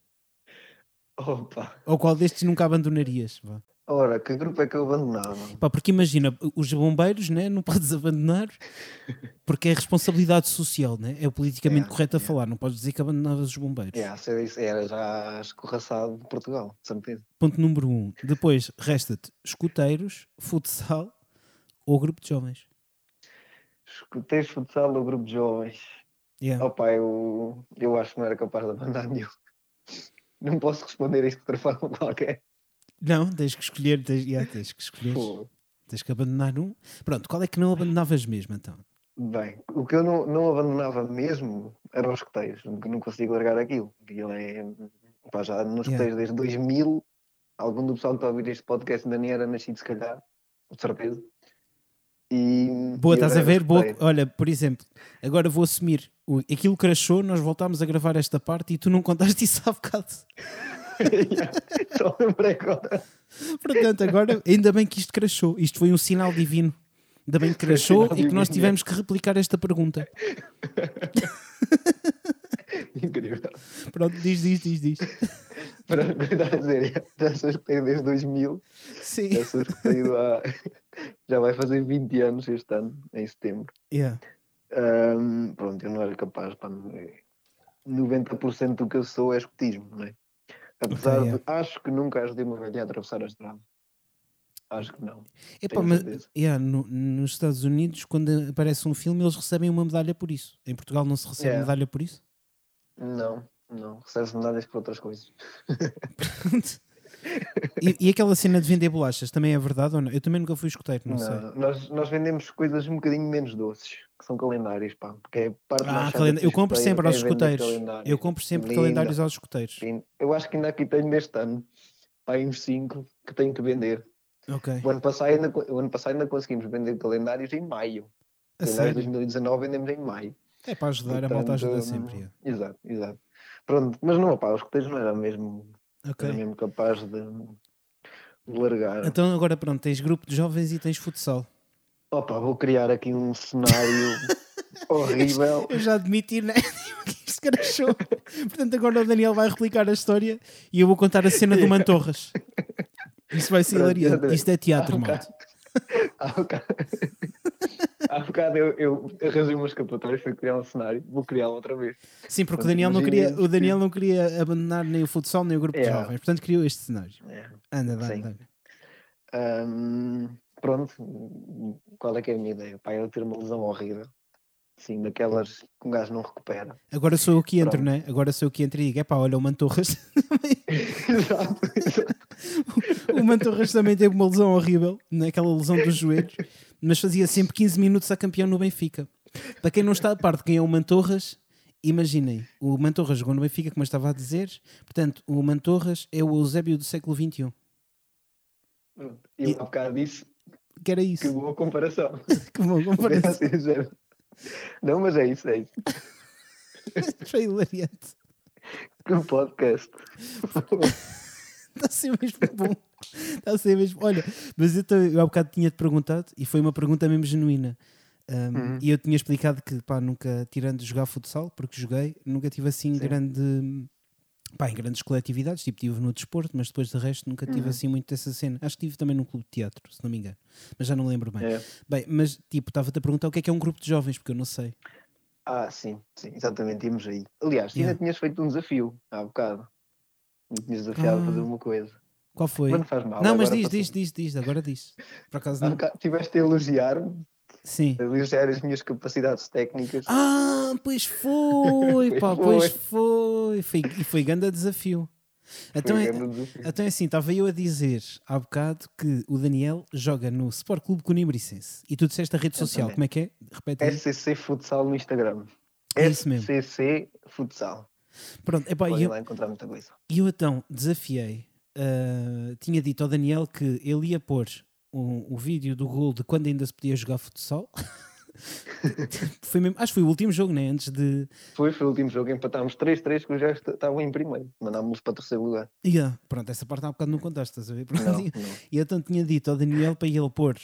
Opa. Ou qual destes nunca abandonarias? Vá. Ora, que grupo é que eu abandonava? Pá, porque imagina, os bombeiros né, não podes abandonar porque é responsabilidade social, né? é o politicamente É, correto a é. falar. Não podes dizer que abandonavas os bombeiros. Yeah, se era, isso, era já escorraçado de Portugal, de certeza. Ponto número um. Depois resta-te escuteiros, futsal ou grupo de jovens. Escutei futsal do grupo de jovens. Yeah. Opa, eu, eu acho que não era capaz de abandonar nenhum. Não posso responder a isto de outra forma qualquer. Não, tens que escolher, tens, yeah, tens que escolher, Pô, tens que abandonar um. Pronto, qual é que não abandonavas mesmo então? Bem, o que eu não, não abandonava mesmo eram os escoteiros. Não, não consigo largar aquilo. Aquilo é. Pá, já nos Yeah. escoteiros desde 2000. Algum do pessoal que está a ouvir este podcast ainda nem era nascido, se calhar. Com certeza. E, Boa, estás a ver? Boa, olha, por exemplo, agora vou assumir. Aquilo crashou, nós voltámos a gravar esta parte e tu não contaste isso há bocado. Só lembrei agora. Portanto, agora, ainda bem que isto crashou. Isto foi um sinal divino. Ainda bem que crashou e que nós divino. tivemos que replicar esta pergunta. Incrível. Pronto, diz, diz, diz, diz. A dizer, já sou desde 2000. Sim. Já sou há. Já vai fazer 20 anos este ano, em setembro. Yeah. Ahm, pronto, eu não era capaz. Pá, não é- 90% do que eu sou é escotismo, não é? Apesar Ok, é. de. Acho que nunca ajudei uma velha a atravessar a estrada. Acho que não. Epá, mas yeah, no- nos Estados Unidos, quando aparece um filme, eles recebem uma medalha por isso. Em Portugal não se recebe Yeah. medalha por isso? Não, não. Recebe medalhas por outras coisas. e, e aquela cena de vender bolachas também é verdade ou não? Eu também nunca fui escoteiro, não, sei. Não, nós, nós vendemos coisas um bocadinho menos doces, que são calendários, pá. Porque é parte Ah, de ser eu compro sempre aos é calendários. Eu compro sempre Linda. calendários aos escoteiros. Sim, Eu acho que ainda aqui tenho neste ano, pá, uns 5 que tenho que vender. Ok. O ano, passado ainda, o ano passado ainda conseguimos vender calendários em maio. A Calendários de sério? 2019 vendemos em maio. É para ajudar, a malta ajuda Portanto, sempre. yeah. Exato, exato. Pronto, mas não, pá, os escoteiros não era mesmo, Ok. era mesmo capaz de, de largar. Então agora pronto, tens grupo de jovens e tens futsal. Opa, vou criar aqui um cenário horrível. Eu já admiti, né? Isto escrachou. Portanto, agora o Daniel vai replicar a história e eu vou contar a cena do Mantorras. Isso vai ser hilariante. Isto é teatro, Há um bocado- Há bocado, eu, eu arranjei uma escapatória, foi criar um cenário, vou criá-lo outra vez. Sim, porque o Portanto, Daniel, não queria, o Daniel não queria abandonar nem o futsal nem o grupo de É. jovens. Portanto, criou este cenário. É. Anda, dá, Sim. dá. Ahm, pronto, qual é que é a minha ideia? Pá, eu ter uma lesão horrível, sim, daquelas que um gajo não recupera. Agora sou eu que entro, Pronto. não é? Agora sou eu que entro e digo: é pá, olha, o Mantorras. exato, exato. o Mantorras também teve uma lesão horrível, naquela lesão dos joelhos, mas fazia sempre 15 minutos a campeão no Benfica. Para quem não está a par de quem é o Mantorras, imaginem: o Mantorras jogou no Benfica, como eu estava a dizer, portanto, o Mantorras é o Eusébio do século XXI. Pronto, E eu há bocado disse Que era que isso. boa comparação. Que bom, comparação. Não, mas é isso, é isso. Foi hilariante. Que podcast. Está a ser mesmo bom. Está a ser mesmo. Olha, mas eu, eu há bocado tinha-te perguntado, e foi uma pergunta mesmo genuína. Um, Uhum. E eu tinha explicado que, pá, nunca, tirando de jogar futsal, porque joguei, nunca tive assim Sim. grande. Pá, em grandes coletividades, tipo, tive no desporto, mas depois de resto nunca tive Uhum. assim muito dessa cena. Acho que tive também num clube de teatro, se não me engano, mas já não lembro bem. É. Bem, mas tipo, estava-te a perguntar o que é que é um grupo de jovens, porque eu não sei. Ah, sim, sim, exatamente, íamos aí. Aliás, Yeah. ainda tinhas feito um desafio há bocado. Me tinhas desafiado a fazer Ah. uma coisa. Qual foi? Mas não faz mal. não, mas diz, diz, diz, diz, agora diz. Por acaso não. tiveste a elogiar-me, Sim. a elogiar as minhas capacidades técnicas. Ah, pois foi, Pois pá, pois foi. foi. foi. E foi grande desafio. Então é, então é assim, estava eu a dizer há bocado que o Daniel joga no Sport Clube Conibricense e tu disseste a rede social, como é que é? Repete aí. SCC Futsal no Instagram. É isso mesmo. SCC Futsal. Pronto, epá, e eu, lá encontrar muita coisa. e eu então desafiei, ah, tinha dito ao Daniel que ele ia pôr o, o vídeo do gol de quando ainda se podia jogar futsal. foi mesmo, acho que foi o último jogo, né? Antes de, Foi, foi o último jogo, empatámos 3-3 que os gajos estavam em primeiro. Mandámos-los para o terceiro lugar. Yeah, pronto, essa parte há bocado não contaste, estás a ver? Pronto, Não, e- não. E eu então tinha dito ao Daniel para ele pôr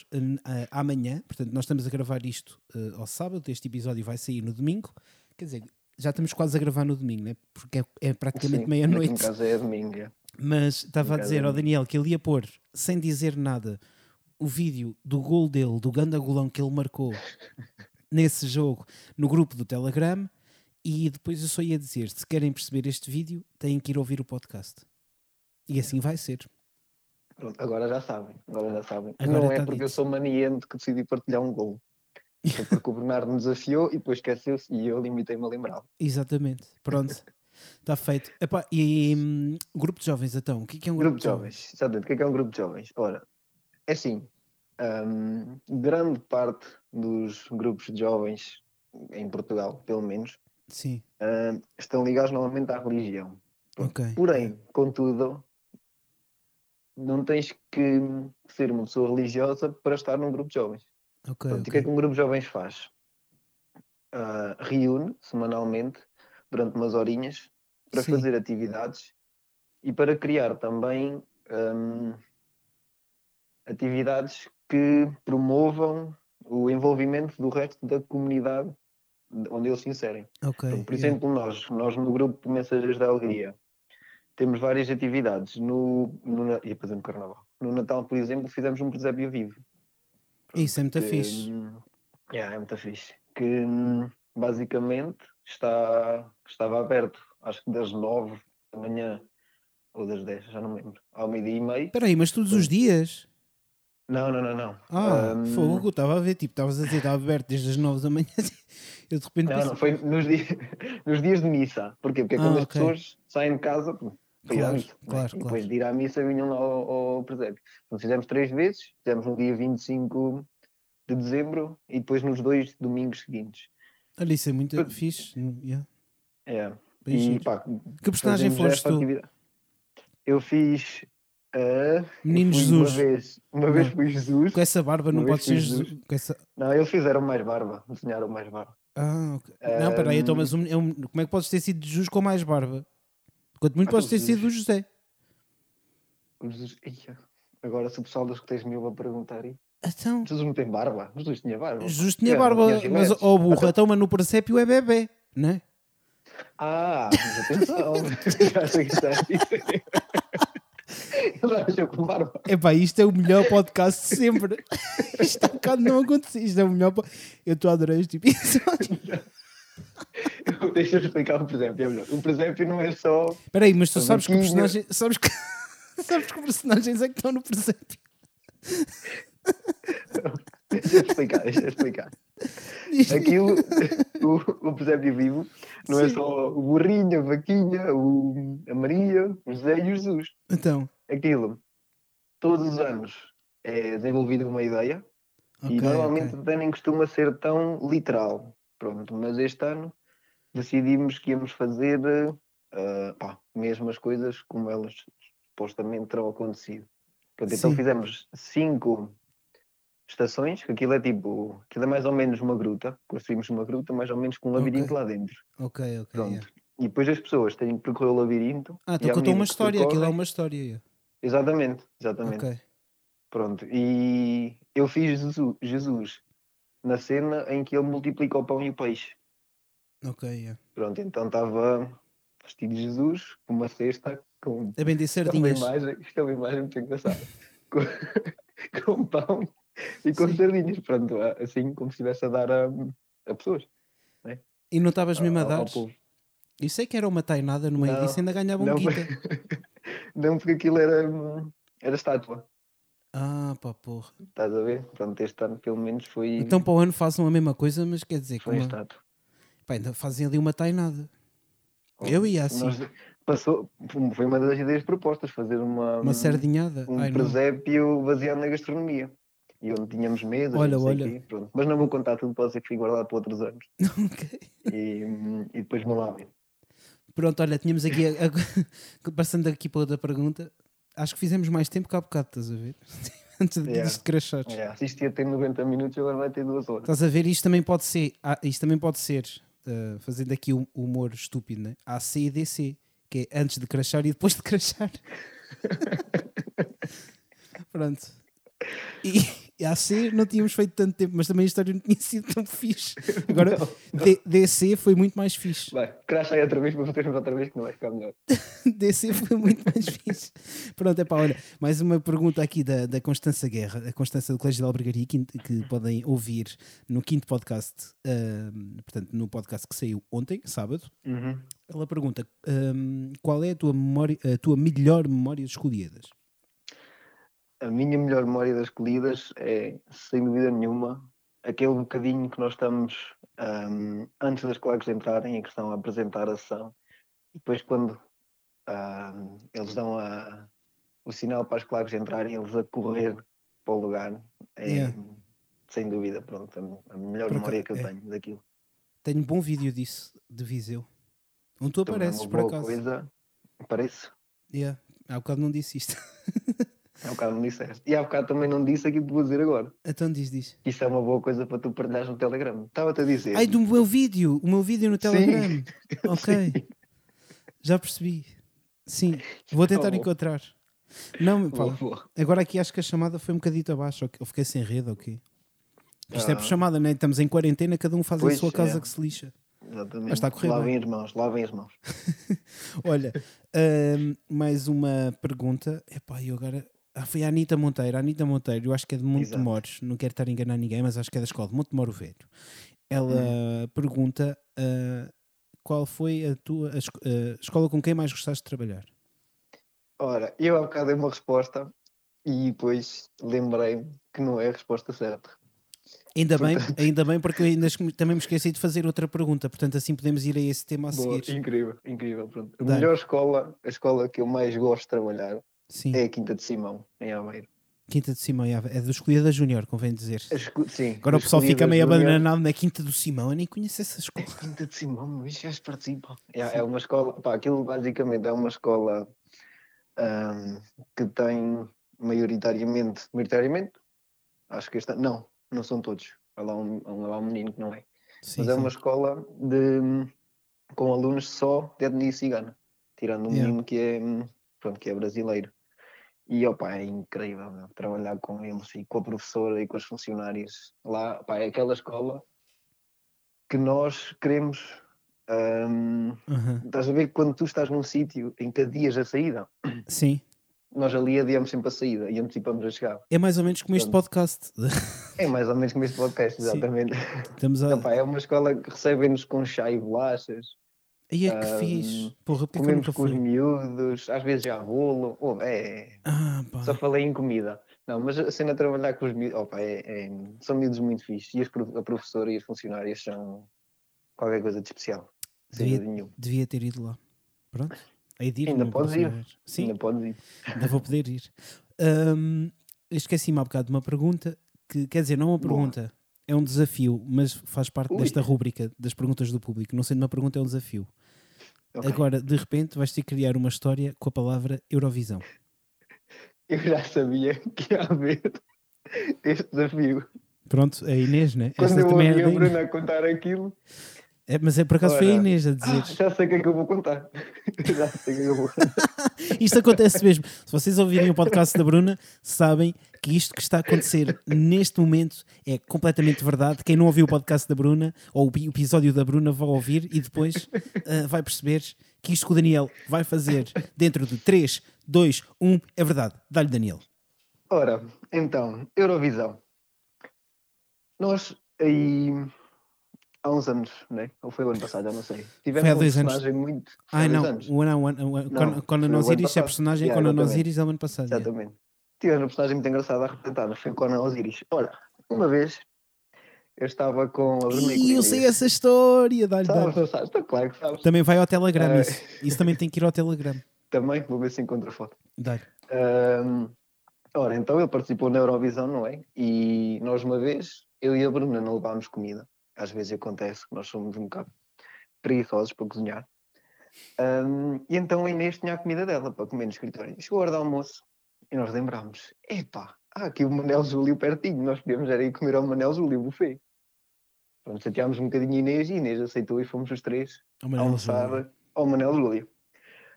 ah, amanhã, portanto, nós estamos a gravar isto ah, ao sábado, este episódio vai sair no domingo, quer dizer, já estamos quase a gravar no domingo, né? porque é, é praticamente meia-noite. Em casa é domingo. é. Mas estava a dizer ao é Daniel que ele ia pôr, sem dizer nada, o vídeo do gol dele, do ganda golão que ele marcou nesse jogo no grupo do Telegram. E depois eu só ia dizer: se querem perceber este vídeo, têm que ir ouvir o podcast. E assim vai ser. Pronto, agora já sabem. Agora já sabem. Agora não é porque dito. eu sou maniente que decidi partilhar um gol. Foi porque o Bernardo me desafiou e depois esqueceu-se e eu limitei-me a lembrá-lo. Exatamente. Pronto. Está feito. Epá, e hum, grupo de jovens, então? O que é, que é um grupo, Grupo de jovens. Exatamente. O que é que é um grupo de jovens? Ora, é assim. hum, grande parte dos grupos de jovens, em Portugal, pelo menos, Sim. hum, estão ligados normalmente à religião. Ok. Porém, contudo, não tens que ser uma pessoa religiosa para estar num grupo de jovens. Ok. Pronto, e o que é que um grupo de jovens faz? Ah, reúne semanalmente durante umas horinhas para Sim. fazer atividades e para criar também hum, atividades que promovam o envolvimento do resto da comunidade onde eles se inserem. Ok. Então, por yeah. exemplo, nós, nós no grupo Mensageiros da Alegria temos várias atividades. No, no, ia fazer no Carnaval. No Natal, por exemplo, fizemos um presépio vivo. Isso é muito que, fixe. hum, yeah, é muito fixe. Que hum, basicamente está, estava aberto, acho que das 9 da manhã ou das 10, já não me lembro, ao meio-dia e meio. Espera aí, mas todos os dias? Não, não, não, não. Ah, Hum, fogo, estava a ver, tipo, estavas a dizer, estava aberto desde as 9 da manhã. Eu de repente Não, pensei, não, foi nos dias, nos dias de missa. Porquê? Porque é Ah, quando as ok. pessoas saem de casa ir à Claro, missa. não é? claro, e claro. depois de ir à missa vinham ao, ao presépio. Então fizemos três vezes, fizemos no dia 25 de dezembro e depois nos dois domingos seguintes. olha, isso é muito fixe. Yeah, É. E, pá, Que personagem foste tu? atividade. Eu fiz. ah, Menino eu Jesus. Uma vez, uma vez Não. fui Jesus. Com essa barba não pode ser Jesus. Com essa... Não, eles fizeram mais barba. Desenharam mais barba. Ah, ok. Não, peraí, então, mas um- é um- como é que podes ter sido de Jesus com mais barba? Quanto muito Ah, podes ter Jesus. sido do José. O Jesus. Agora, se o pessoal das que mil a perguntar aí. Então, Jesus não tem barba. Jesus tinha barba. Jesus tinha barba, mas giletes. ó burro, Então- então, mas no presépio é bebê, não é? Ah, mas atenção. Epá, isto é o melhor podcast de sempre. Isto há bocado não aconteceu. Isto é o melhor. Eu estou a adorar este episódio. Deixa eu explicar o presépio. é. O presépio não é só. Espera aí, mas tu sabes que personagem. Sabes que, sabes que personagens é que estão no presépio? Deixa eu explicar, deixa eu explicar. Aquilo, o, o presépio vivo, não é Sim. só o burrinho, a vaquinha, o, a Maria, o José e o Jesus. Então, Aquilo, todos os anos, é desenvolvida uma ideia ok. e normalmente ok. até nem costuma ser tão literal. Pronto, mas este ano decidimos que íamos fazer eh, pá, mesmo as coisas como elas supostamente terão acontecido. Então fizemos cinco estações, que aquilo é tipo, aquilo é mais ou menos uma gruta, construímos uma gruta mais ou menos com um labirinto Ok. lá dentro. Ok, ok. Pronto. yeah. E depois as pessoas têm que percorrer o labirinto. Ah, e então contou uma história. Aquilo é uma história. yeah. Exatamente, exatamente. Ok. Pronto, e eu fiz Jesus, na cena em que ele multiplica o pão e o peixe. Ok, yeah. Pronto, então estava vestido de Jesus com uma cesta com A vender isto é uma sardinhas. imagem, isto é uma imagem muito engraçada. com, com pão e com sardinhas. Pronto, assim como se estivesse a dar a, a pessoas. E não estavas mesmo a ao dar? sei que era uma tainada no meio Não, disso ainda ganhavam não, guita. Não, porque aquilo era, era estátua. Ah, pá, porra. Estás a ver? Pronto, este ano pelo menos foi, Então para o ano façam a mesma coisa, mas quer dizer que foi a uma... estátua. Pá, ainda fazem ali uma tainada. Eu ia assim, Nós- passou, foi uma das ideias propostas, fazer uma, uma sardinhada. um Ai, não. presépio baseado na gastronomia. E onde tínhamos mesas, Olha, olha. pronto. Mas não vou contar tudo, pode ser que fique guardado para outros anos. Ok. E, e depois ver. Pronto, olha, tínhamos aqui, a, a- passando aqui para outra pergunta, acho que fizemos mais tempo que há bocado, estás a ver? Antes de Yeah. isto crashar. É, se isto ia ter 90 minutos, agora vai ter duas horas. Estás a ver? Isto também pode ser, ah, isto também pode ser, ah, fazendo aqui o o humor estúpido, né? AC e DC, que é antes de crashar e depois de crashar. Pronto. E, e AC não tínhamos feito tanto tempo, mas também a história não tinha sido tão fixe. Agora, D- DC foi muito mais fixe. Vai, cracha aí outra vez para metermos outra vez que não vai ficar melhor. DC foi muito mais fixe. Pronto, é pá, olha, mais uma pergunta aqui da, da Constança Guerra, a Constança do Colégio de Albergaria, que, que podem ouvir no quinto podcast, portanto, no podcast que saiu ontem, sábado. Uhum. Ela pergunta ahm, qual é a tua, memória, a tua melhor memória de escolhidas? A minha melhor memória das colhidas é, sem dúvida nenhuma, aquele bocadinho que nós estamos ahm, antes das colegas entrarem, em que estão a apresentar a sessão, e depois quando ahm, eles dão a- o sinal para as colegas entrarem, eles a correr para o lugar, é Yeah. sem dúvida, pronto, a, melhor Por memória que eu é. tenho daquilo. Tenho um bom vídeo disso, de Viseu. Onde tu Também é apareces, uma por acaso. coisa, parece. Yeah. Há bocado não disse isto. Há bocado não disseste. E há bocado também não disse aquilo que vou dizer agora. então diz, diz. Isto é uma boa coisa para tu partilhares no Telegram. Estava-te a dizer. Ai, do meu vídeo, o meu vídeo no Telegram. Ok. Sim. Já percebi. Sim, vou tentar encontrar. Não, pá, agora aqui acho que a chamada foi um bocadito abaixo. Eu fiquei sem rede, ok? Isto é por Ah. chamada, né? Estamos em quarentena, cada um faz a Pois, sua casa é. que se lixa. Exatamente. Mas está a correr lavem bem. as mãos, lavem as mãos. Olha, ahm, mais uma pergunta. Epá, eu agora. Ah, foi a Anitta Monteiro. A Anitta Monteiro, eu acho que é de. Montemores. Não quero estar a enganar ninguém, mas acho que é da escola de Montemor o Velho. Ela Hum. pergunta ah, qual foi a tua a esco- a escola com quem mais gostaste de trabalhar? Ora, eu há bocado dei uma resposta e depois lembrei-me que não é a resposta certa. Ainda bem, ainda bem, porque eu ainda também me esqueci de fazer outra pergunta, portanto assim podemos ir a esse tema a Boa, seguir. incrível, incrível. Pronto. A Dá. melhor escola, a escola que eu mais gosto de trabalhar Sim, é a Quinta de Simão, em Aveiro. Quinta de Simão, é do Escolhida da Júnior, convém dizer. Esco- Sim, Agora o pessoal fica meio abandonado na Quinta do Simão, eu nem conheço essa escola. Quinta de Simão, mas já participam. É, é uma escola, pá, aquilo basicamente é uma escola ahm, que tem maioritariamente, maioritariamente, acho que esta, não, não são todos. Há lá um, há lá um menino que não é. Sim, mas é sim. uma escola de, com alunos só de etnia cigana, tirando um Yeah. menino que é, pronto, que é brasileiro. E opa, é incrível meu, trabalhar com eles e com a professora e com os funcionários lá. Opá, é aquela escola que nós queremos Ahm, Aham. estás a ver que quando tu estás num sítio em que adias a saída, Sim. nós ali adiamos sempre a saída e antecipamos a chegada. É mais ou menos como este podcast. É mais ou menos como este podcast, Sim. exatamente. Estamos a. Epá, é uma escola que recebem-nos com chá e bolachas, Aí é que Ahm, fiz. Porra, porque comemos com os miúdos, às vezes já bolo. Oh, é, Ah. Só falei em comida. Não, mas a cena de trabalhar com os miúdos, opa, é, é- são miúdos muito fixes. E as a professora e as funcionárias são qualquer coisa de especial. Devia- nenhuma. Devia ter ido lá. Pronto. Aí de ir, Ainda podes ir. Sim, Ainda podes ir. ainda vou poder ir. Ahm, Esqueci-me há bocado de uma pergunta que, quer dizer, não é uma Boa. pergunta, é um desafio, mas faz parte Ui. desta rúbrica das perguntas do público. Não sendo uma pergunta, é um desafio. Ok. Agora, de repente, vais ter que criar uma história com a palavra Eurovisão. Eu já sabia que ia haver este desafio. Pronto, a Inês, né? Quando Esta eu também ouvi é a. Bruna contar aquilo, É, mas é por acaso foi a Ora. Inês a ah, dizer. já sei o que é que eu vou contar. já sei o que é que eu vou contar. Isto acontece mesmo. Se vocês ouvirem o podcast da Bruna, sabem que isto que está a acontecer neste momento é completamente verdade. Quem não ouviu o podcast da Bruna ou o pi- o episódio da Bruna vai ouvir e depois ah, vai perceber que isto que o Daniel vai fazer dentro de 3, 2, 1 é verdade. Dá-lhe, Daniel. Ora, então, Eurovisão. Nós aí há uns anos, né? Ou foi o ano passado, já não sei. Tivemos Foi há um dois anos. personagem muito. Ai não, anos. o ano, o ano, o ano, Não, Conan- ano Osiris é personagem, Yeah, Conan. Osiris é o ano passado. yeah. Exatamente. Tivemos um personagem muito engraçado a representar, foi Conan Osiris. Ora, uma vez eu estava com a Bruna Ih, eu sei essa história. Dá-lhe, Sabes, sabes? Está claro que sabes. Também vai ao Telegram Ah. isso. Isso também tem que ir ao Telegram. Também, vou ver se encontro a foto. Dá-lhe. Ahm, ora, então ele participou na Eurovisão, não é? E nós uma vez, eu e a Bruna não levámos comida. Às vezes acontece que nós somos um bocado preguiçosos para cozinhar. Ahm, e então a Inês tinha a comida dela para comer no escritório. Chegou a hora do almoço e nós lembrámos: epá, há aqui o Manel Júlio pertinho, nós podíamos ir comer ao Manel Júlio, o buffet. Pronto, chateámos um bocadinho a Inês e a Inês aceitou e fomos os três Manel almoçar Júlio. ao Manel Júlio.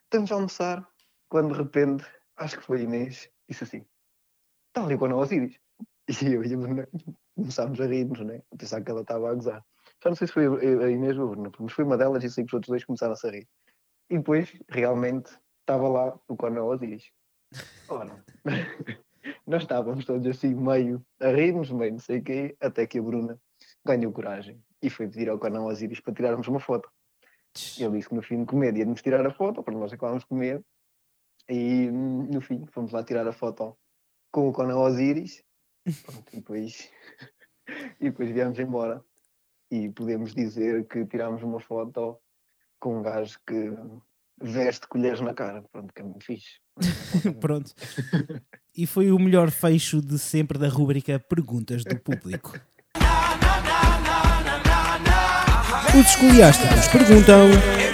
Estamos a almoçar quando de repente, acho que foi a Inês, disse assim: está ali o Conan Osiris. E eu e a Bruna começámos a rir-nos, né? a pensar que ela estava a gozar. Já não sei se foi a Inês ou a Bruna, mas foi uma delas e sei que os outros dois começaram-se a rir. E depois, realmente, estava lá o Conan Osiris. Ora, nós estávamos todos assim, meio a rir-nos, meio não sei o quê, até que a Bruna ganhou coragem e foi pedir ao Conan Osiris para tirarmos uma foto. Ele disse que no fim de comer ia-nos tirar a foto, para nós acabámos de comer. E hum, no fim fomos lá tirar a foto com o Conan Osiris. Pronto, e, depois, e depois viemos embora. E podemos dizer que tirámos uma foto com um gajo que veste colheres na cara. Pronto, que é muito fixe. Pronto. E foi o melhor fecho de sempre da rúbrica Perguntas do Público. Os escoliásticos perguntam.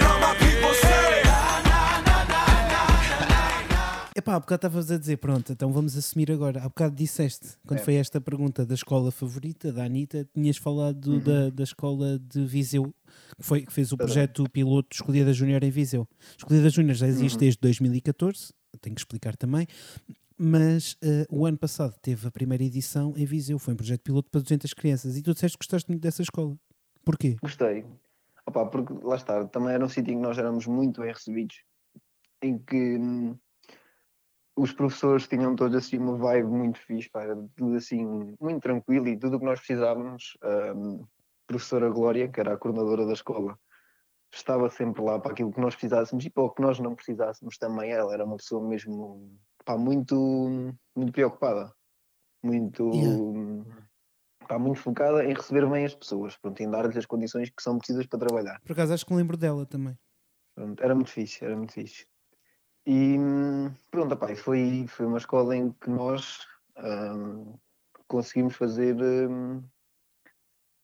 Epá, há bocado estavas a dizer, pronto, então vamos assumir agora. Há bocado disseste, quando É. foi esta pergunta da escola favorita da Anitta, tinhas falado Uhum. da, da escola de Viseu, que, foi, que fez o Verdade. projeto piloto Escolhida Júnior em Viseu. Escolhida Júnior já existe Uhum. desde 2014, tenho que explicar também, mas eh, o ano passado teve a primeira edição em Viseu, foi um projeto piloto para 200 crianças e tu disseste que gostaste muito dessa escola. Porquê? Gostei. Opa, porque lá está, também era um sítio em que nós éramos muito bem recebidos, em que hum, os professores tinham todos assim uma vibe muito fixe, pá, tudo assim, muito tranquilo e tudo o que nós precisávamos. a professora Glória, que era a coordenadora da escola, estava sempre lá para aquilo que nós precisássemos e para o que nós não precisássemos também. Ela era uma pessoa mesmo pá, muito, muito preocupada, muito. Yeah. Está muito focada em receber bem as pessoas, pronto, em dar-lhes as condições que são precisas para trabalhar. Por acaso acho que lembro dela também. Pronto, era muito fixe, era muito fixe. E pronto, opá, e foi, foi uma escola em que nós hum, conseguimos fazer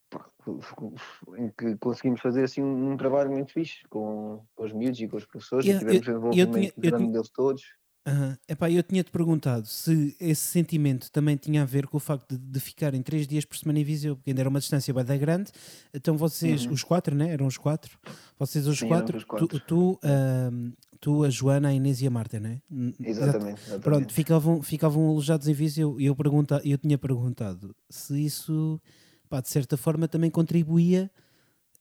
pá, em que conseguimos fazer assim um, um trabalho muito fixe com, com os miúdos e com os professores Yeah, e tivemos eu- eu envolvimento tinha- eu grande tinha- deles todos. Aham. Epá, eu tinha-te perguntado se esse sentimento também tinha a ver com o facto de, de ficarem três dias por semana em Viseu, porque ainda era uma distância bem da grande. Então vocês, Uhum. os quatro, né? Eram os quatro. Vocês os Sim, quatro, os tu, quatro. tu, ahm, tu, a Joana, a Inês e a Marta, né? N- Exatamente. exatamente. Pronto, ficavam, ficavam alojados em Viseu e eu, pergunta, eu tinha perguntado se isso, pá, de certa forma, também contribuía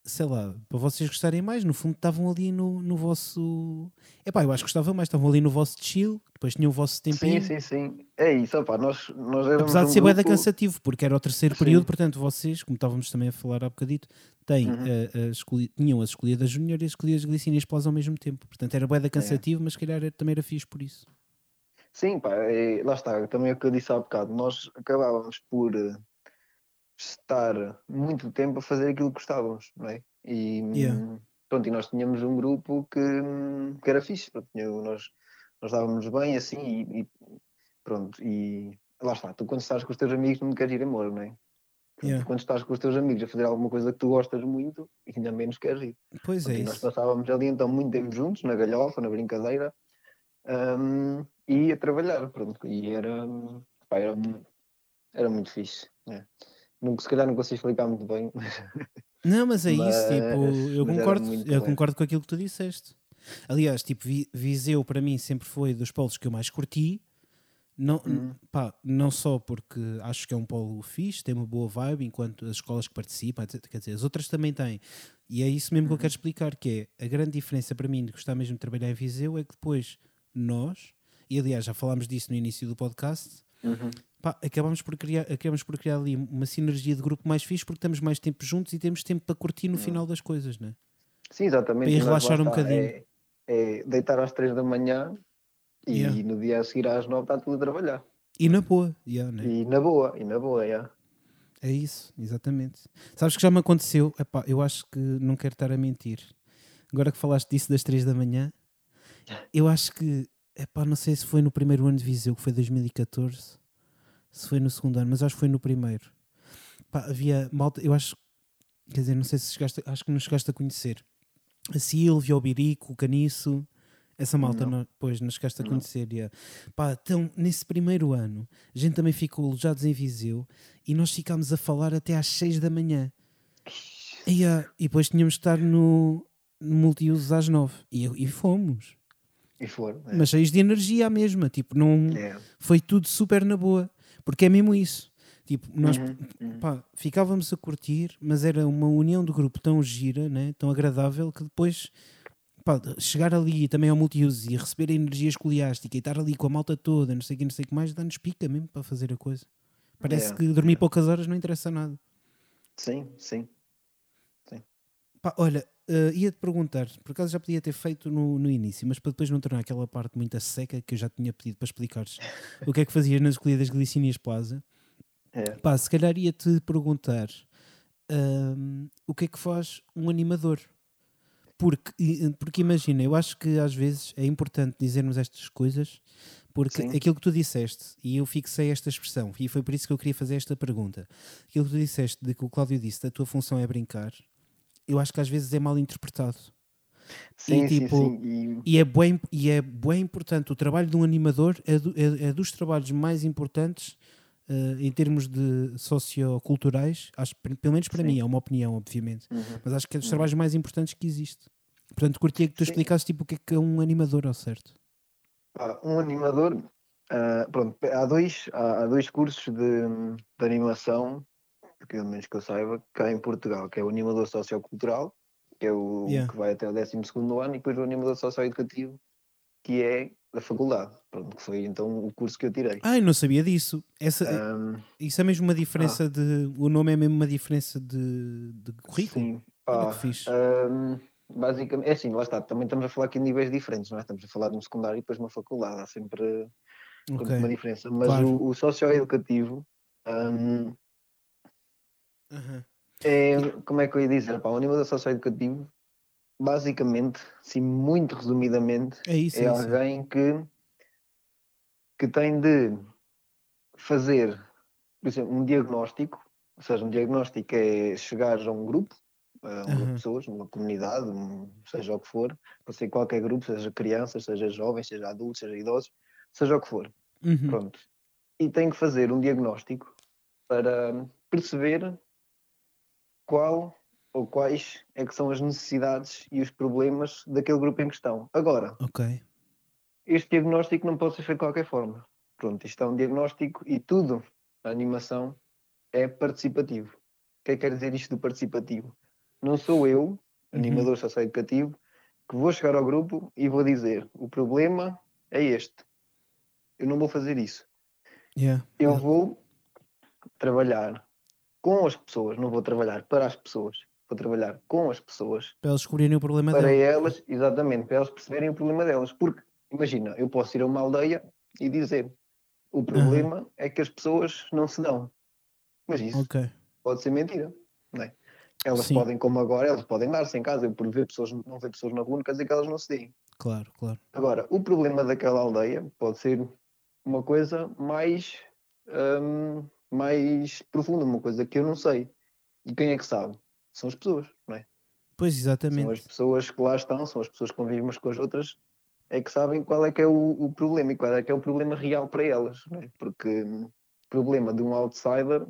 sei lá, para vocês gostarem mais, no fundo estavam ali no, no vosso. Epá, eu acho que gostava mais, estavam ali no vosso chill, depois tinham o vosso tempinho. Sim, sim, sim. É isso, opá, nós, nós éramos Apesar de ser grupo- cansativo, porque era o terceiro Sim. período, portanto vocês, como estávamos também a falar há bocadito, têm, Uhum. eh, a escolhi- tinham as escolhidas júnior e as escolhidas glicínias pós ao mesmo tempo. Portanto era bué da cansativo, mas se calhar também era fixe por isso. Sim, pá, é- lá está, também é o que eu disse há bocado, nós acabávamos por eh, estar muito tempo a fazer aquilo que gostávamos, não é? E, Yeah. pronto, e nós tínhamos um grupo que, que era fixe, pronto, nós, nós dávamos bem assim e, e pronto, e lá está, tu quando estás com os teus amigos não queres ir embora, não é? Yeah. Quando estás com os teus amigos a fazer alguma coisa que tu gostas muito, ainda menos queres ir. Pois é Pronto, e nós isso. passávamos ali então muito tempo juntos, na galhofa, na brincadeira, hum, e a trabalhar, pronto, e era, pá, era, era muito fixe. né? Nunca, se calhar não consigo explicar muito bem, mas Não, mas é isso, Mas- tipo, eu concordo, eu bem. concordo com aquilo que tu disseste. Aliás, tipo, Vi- Viseu para mim sempre foi dos polos que eu mais curti. Não, Uhum. pá, não só porque acho que é um polo fixe, tem uma boa vibe, enquanto as escolas que participam, quer dizer, as outras também têm. E é isso mesmo que eu Uhum. quero explicar, que é a grande diferença para mim de gostar mesmo de trabalhar em Viseu é que depois nós, e aliás já falámos disso no início do podcast, Uhum. pá, acabamos por criar, acabamos por criar ali uma sinergia de grupo mais fixe porque estamos mais tempo juntos e temos tempo para curtir no final das coisas, né? sim, exatamente. Para relaxar um bocadinho. É, é deitar às três da manhã e Yeah. no dia a seguir às nove está tudo a trabalhar. E na boa, yeah, né? E na boa, e na boa, yeah. é isso, exatamente. Sabes que já me aconteceu, epá, eu acho que não quero estar a mentir. Agora que falaste disso das 3 da manhã, eu acho que, epá, não sei se foi no primeiro ano de Viseu, que foi 2014, se foi no segundo ano, mas acho que foi no primeiro. Pá, havia malta, eu acho, quer dizer, não sei se chegaste, acho que não chegaste a conhecer. A Silvia, o Birico, o Caniço, essa malta, Não. não, pois, não chegaste a Não. conhecer. yeah. Pá, então, nesse primeiro ano, a gente também ficou alojados em Viseu e nós ficámos a falar até às 6 da manhã. E, ah, e depois tínhamos de estar no, no multiusos às 9 e, e fomos. E for. é. Mas cheios de energia à mesma, tipo, não É. foi tudo super na boa, porque é mesmo isso. Tipo, nós Uhum, uhum. pá, ficávamos a curtir, mas era uma união de grupo tão gira, né? tão agradável, que depois pá, chegar ali também ao multiuso e receber a energia escoliástica e estar ali com a malta toda, não sei o que, não sei o que mais, dá-nos pica mesmo para fazer a coisa. Parece Yeah, que dormir poucas horas não interessa nada. Sim, sim. Pá, olha, eh, ia-te perguntar, por acaso já podia ter feito no, no início, mas para depois não tornar aquela parte muito a seca que eu já tinha pedido para explicares o que é que fazias nas escolhidas Glicínias Plaza. É. Pá, se calhar ia-te perguntar ahm, o que é que faz um animador? Porque, porque imagina, eu acho que às vezes é importante dizermos estas coisas, porque Sim. aquilo que tu disseste, e eu fixei esta expressão, e foi por isso que eu queria fazer esta pergunta. Aquilo que tu disseste, de que o Cláudio disse, da tua função é brincar, eu acho que às vezes é mal interpretado. Sim, sim, tipo, sim. E, E é bem, e é bem importante. O trabalho de um animador é, do- é- é dos trabalhos mais importantes eh, em termos de socioculturais. Acho, pe- pelo menos para Sim. mim, é uma opinião, obviamente. Uhum. Mas acho que é dos Uhum. trabalhos mais importantes que existe. Portanto, curtia que tu Sim. explicasses tipo, o que é que é um animador ao certo. Pá, um animador, ah, pronto, há dois, há, há dois cursos de, de animação, pelo menos que eu saiba, cá em Portugal, que é o animador sociocultural, que é o Yeah. que vai até o 12 ano, e depois o animador socioeducativo, que é da faculdade, pronto, que foi então o curso que eu tirei. Ai, não sabia disso. Essa, Ahm, isso é mesmo uma diferença de. O nome é mesmo uma diferença de, de currículo. sim, pá, que fixe. ahm, basicamente, é assim, lá está, também estamos a falar aqui de níveis diferentes, não é? Estamos a falar de um secundário e depois uma faculdade, há sempre pronto, Ok. uma diferença, mas Claro. o, o socioeducativo ahm, Aham. é, como é que eu ia dizer, pá, o animador socioeducativo, basicamente, sim, muito resumidamente, É isso. é É isso. alguém que, que tem de fazer, por exemplo, um diagnóstico, ou seja, um diagnóstico é chegar a um grupo, a um grupo Aham. de pessoas, uma comunidade, seja o que for, pode ser qualquer grupo, seja crianças, seja jovens, seja adultos, seja idosos, seja o que for. Uhum. Pronto. E tem que fazer um diagnóstico para perceber qual ou quais é que são as necessidades e os problemas daquele grupo em questão. Agora, Ok. este diagnóstico não pode ser feito de qualquer forma. Pronto, isto é um diagnóstico e tudo, a animação, é participativo. O que é que quer dizer isto do participativo? não sou eu, Uhum. animador socioeducativo, que vou chegar ao grupo e vou dizer: o problema é este. Eu não vou fazer isso. Yeah. Eu vou trabalhar com as pessoas, não vou trabalhar para as pessoas, vou trabalhar com as pessoas Para eles descobrirem o problema para dela. elas, exatamente, para elas perceberem o problema delas. Porque, imagina, eu posso ir a uma aldeia e dizer: o problema é que as pessoas não se dão. Mas isso Ok. pode ser mentira, não é? Elas Sim. podem, como agora, elas podem dar-se em casa. Eu, por ver pessoas, não ver pessoas na rua, não quer dizer que elas não se deem. Claro, claro. Agora, o problema daquela aldeia pode ser uma coisa mais, hum, mais profunda, uma coisa que eu não sei. E quem é que sabe? São as pessoas, não é? Pois, São as exatamente. pessoas que lá estão, são as pessoas que convivem umas com as outras, é que sabem qual é que é o, o problema e qual é que é o problema real para elas, não é? Porque hum, o problema de um outsider,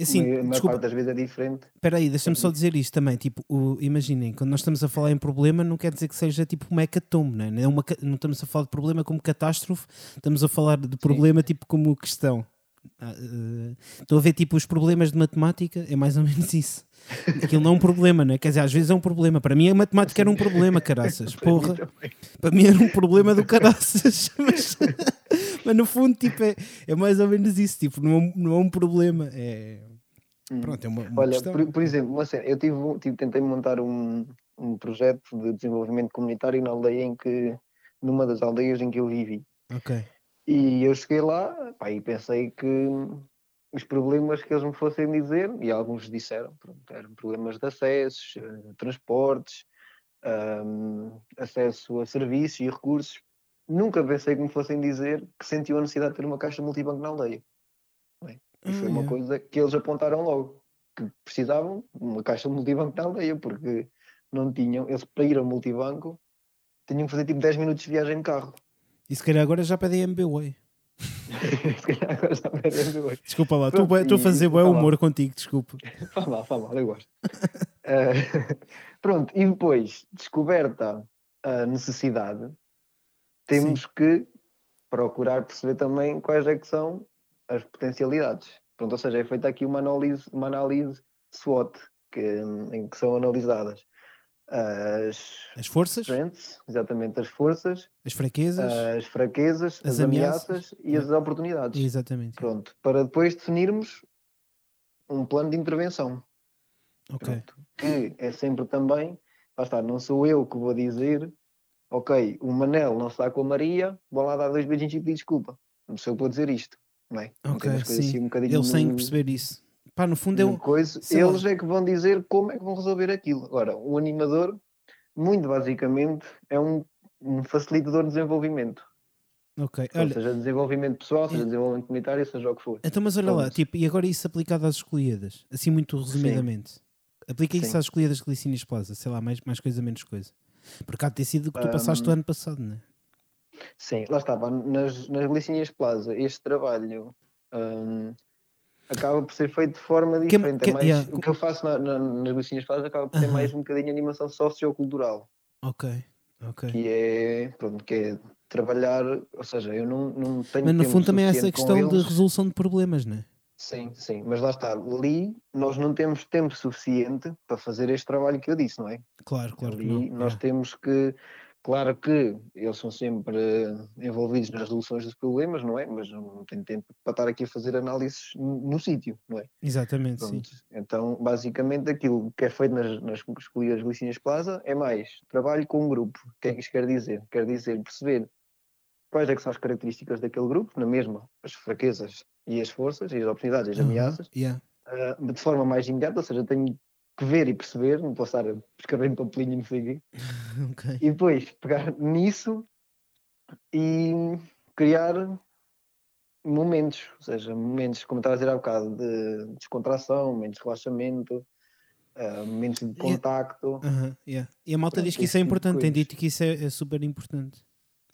Assim, a maior desculpa, parte das vezes é diferente. espera aí, deixa-me só Pode dizer isto também. Tipo, o- imaginem, quando nós estamos a falar em problema, não quer dizer que seja tipo uma hecatombe, não é? É uma não estamos a falar de problema como catástrofe, estamos a falar de problema tipo como questão. Ah, eh, Estou a ver tipo os problemas de matemática, é mais ou menos isso. Aquilo não é um problema, não é? Quer dizer, às vezes é um problema. Para mim a matemática era um problema, caraças. Para mim Porra. Para mim era um problema do caraças. Mas, mas no fundo, tipo, é, é mais ou menos isso. Tipo, não, é um- não é um problema. É, pronto, é uma, uma Olha, por, por exemplo, uma cena, eu tive, tive- tentei montar um, um projeto de desenvolvimento comunitário na aldeia em que, numa das aldeias em que eu vivi. Ok. E eu cheguei lá pá, e pensei que os problemas que eles me fossem dizer, e alguns disseram, pronto, eram problemas de acessos, eh, transportes, ahm, acesso a serviços e recursos. Nunca pensei que me fossem dizer que sentiam a necessidade de ter uma caixa multibanco na aldeia. não é? E foi uma yeah. coisa que eles apontaram logo, que precisavam de uma caixa multibanco na aldeia, porque não tinham, eles para ir ao multibanco tinham que fazer tipo 10 minutos de viagem de carro. E se calhar agora já pedem MBWay. Se calhar agora já. Desculpa lá, estou a fazer lá. humor contigo, desculpa. Faz mal, eu gosto. Eh, pronto, e depois, descoberta a necessidade, temos que procurar perceber também quais é que são as potencialidades. Pronto, ou seja, é feita aqui uma análise, uma análise SWOT, que, em que são analisadas as As forças, strengths, exatamente as forças, as fraquezas. as fraquezas, As as, ameaças. ameaças, e as oportunidades. Exatamente. Pronto, para depois definirmos um plano de intervenção. Ok. Pronto, que é sempre também, lá está, não sou eu que vou dizer, ok, o Manel não está com a Maria, vou lá dar dois beijinhos e pedir desculpa. Não sou eu que vou dizer isto, não é? Não Ok, coisas sim. assim um que no- perceber isso. Pá, no fundo é um. coisa, sei lá. eles é que vão dizer como é que vão resolver aquilo. Agora, o animador, muito basicamente, é um, um facilitador de desenvolvimento. Ok. Olha, seja, desenvolvimento pessoal, seja desenvolvimento comunitário, seja o que for. então, mas olha lá, tipo, e agora isso aplicado às escolhidas? Assim, muito resumidamente. Aplica isso Sim. às escolhidas de Glicínias Plaza, sei lá, mais, mais coisa, menos coisa. Porque há de ter sido o que tu passaste o ano passado, não é? Sim, lá estava. Nas, nas Glicinhas Plaza, este trabalho hum, acaba por ser feito de forma Que- diferente. que- é mais, yeah. O que eu faço na- na- nas Glicinhas Plaza acaba por ser Aham. mais um bocadinho animação sociocultural, Ok, ok. que é, pronto, que é trabalhar, ou seja, eu não, não tenho Mas no fundo também há essa questão de resolução de problemas, não é? Sim, sim, mas lá está, ali nós não temos tempo suficiente para fazer este trabalho que eu disse, não é? Claro, claro que Ali não. nós yeah. temos que, claro que eles são sempre eh, envolvidos nas resoluções dos problemas, não é? Mas não tenho tempo para estar aqui a fazer análises no, sítio, não é? Exatamente, sim. Pronto. Então, basicamente, aquilo que é feito nas, nas escolhidas Glicinhas Plaza é mais trabalho com um grupo. O que é que isto quer dizer? Quer dizer perceber quais é que são as características daquele grupo, na mesma, as fraquezas e as forças, e as oportunidades e as ameaças, yeah. ah, de forma mais imediata, ou seja, tenho que ver e perceber, não posso estar a escrever em papelinho e não sei o quê, Ok. e depois pegar nisso e criar momentos, ou seja, momentos, como estava a dizer há bocado, de descontração, momentos de relaxamento, ah, momentos de contacto. Aham, yeah. E a malta Pronto, diz que isso é tipo importante, tem dito que isso é, é super importante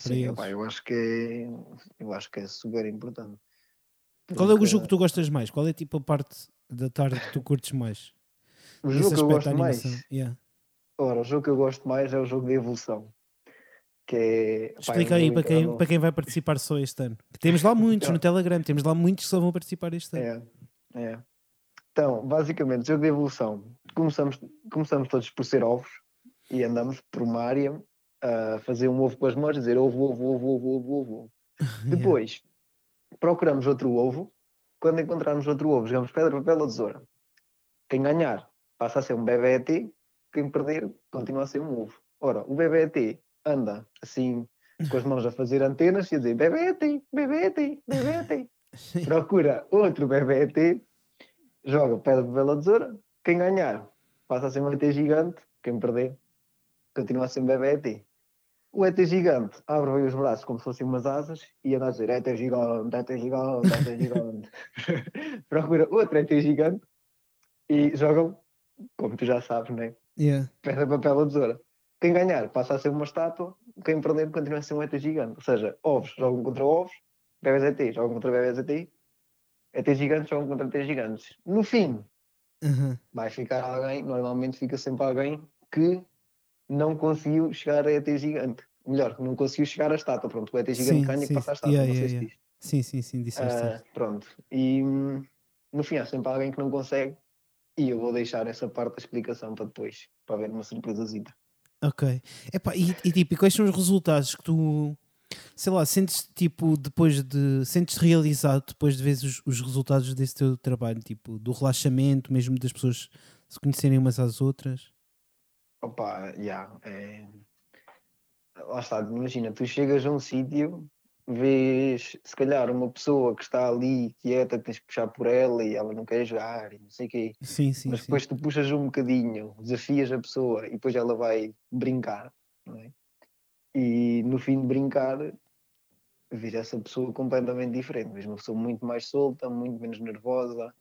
Sim, opá, eu acho que é, eu acho que é super importante. Qual é o Porque jogo que tu gostas mais? Qual é tipo a parte da tarde que tu curtes mais? O jogo que eu gosto mais. Yeah. ora, o jogo que eu gosto mais é o jogo de evolução. Que é, pá, é Explica aí para quem, para quem vai participar só este ano. Temos lá muitos Então. no Telegram, temos lá muitos que só vão participar este ano. É, é. Então, basicamente, jogo de evolução. começamos, começamos todos por ser ovos e andamos por uma área a fazer um ovo com as mãos, dizer ovo, ovo, ovo, ovo, ovo, ovo. Depois procuramos outro ovo. Quando encontrarmos outro ovo, jogamos pedra, papel ou tesoura. Quem ganhar passa a ser um BBET, quem perder continua a ser um ovo. Ora, o BBET anda assim com as mãos a fazer antenas e a dizer BBET, BBET, BBET. Procura outro BBET, joga pedra, ou tesoura. Quem ganhar passa a ser um ET gigante, quem perder continua a ser um BBET. O ET gigante abre bem os braços como se fossem umas asas e anda a dizer ET gigante, ET gigante, ET gigante. Procura outro ET gigante e jogam, como tu já sabes, né? Yeah. Pedra, papel ou tesoura. Quem ganhar passa a ser uma estátua, quem perder continua a ser um ET gigante. Ou seja, ovos jogam contra ovos, bebês ET jogam contra bebês ET, ET gigantes jogam contra ET gigantes. No fim, Uhum. vai ficar alguém, normalmente fica sempre alguém que não conseguiu chegar a ET gigante. Melhor, não conseguiu chegar à estátua. Pronto, o ET gigante Sim, ganha sim, que passa à estátua. yeah, não sei yeah, se yeah. diz. Sim, sim, sim, disseste. Ah, pronto. E hum, no fim há sempre alguém que não consegue. E eu vou deixar essa parte da explicação para depois, para ver uma surpresazita. Ok. Epá, e, e tipo, quais são os resultados que tu, sei lá, sentes tipo depois de, sentes realizado depois de ver os, os resultados desse teu trabalho, tipo, do relaxamento, mesmo das pessoas se conhecerem umas às outras? Opa, já. é... Lá está, imagina, tu chegas a um sítio, vês se calhar uma pessoa que está ali quieta, tens que puxar por ela e ela não quer jogar e não sei o quê. Sim, sim, Mas sim. depois tu puxas um bocadinho, desafias a pessoa e depois ela vai brincar, é? E no fim de brincar, vês essa pessoa completamente diferente. Vês uma pessoa muito mais solta, muito menos nervosa,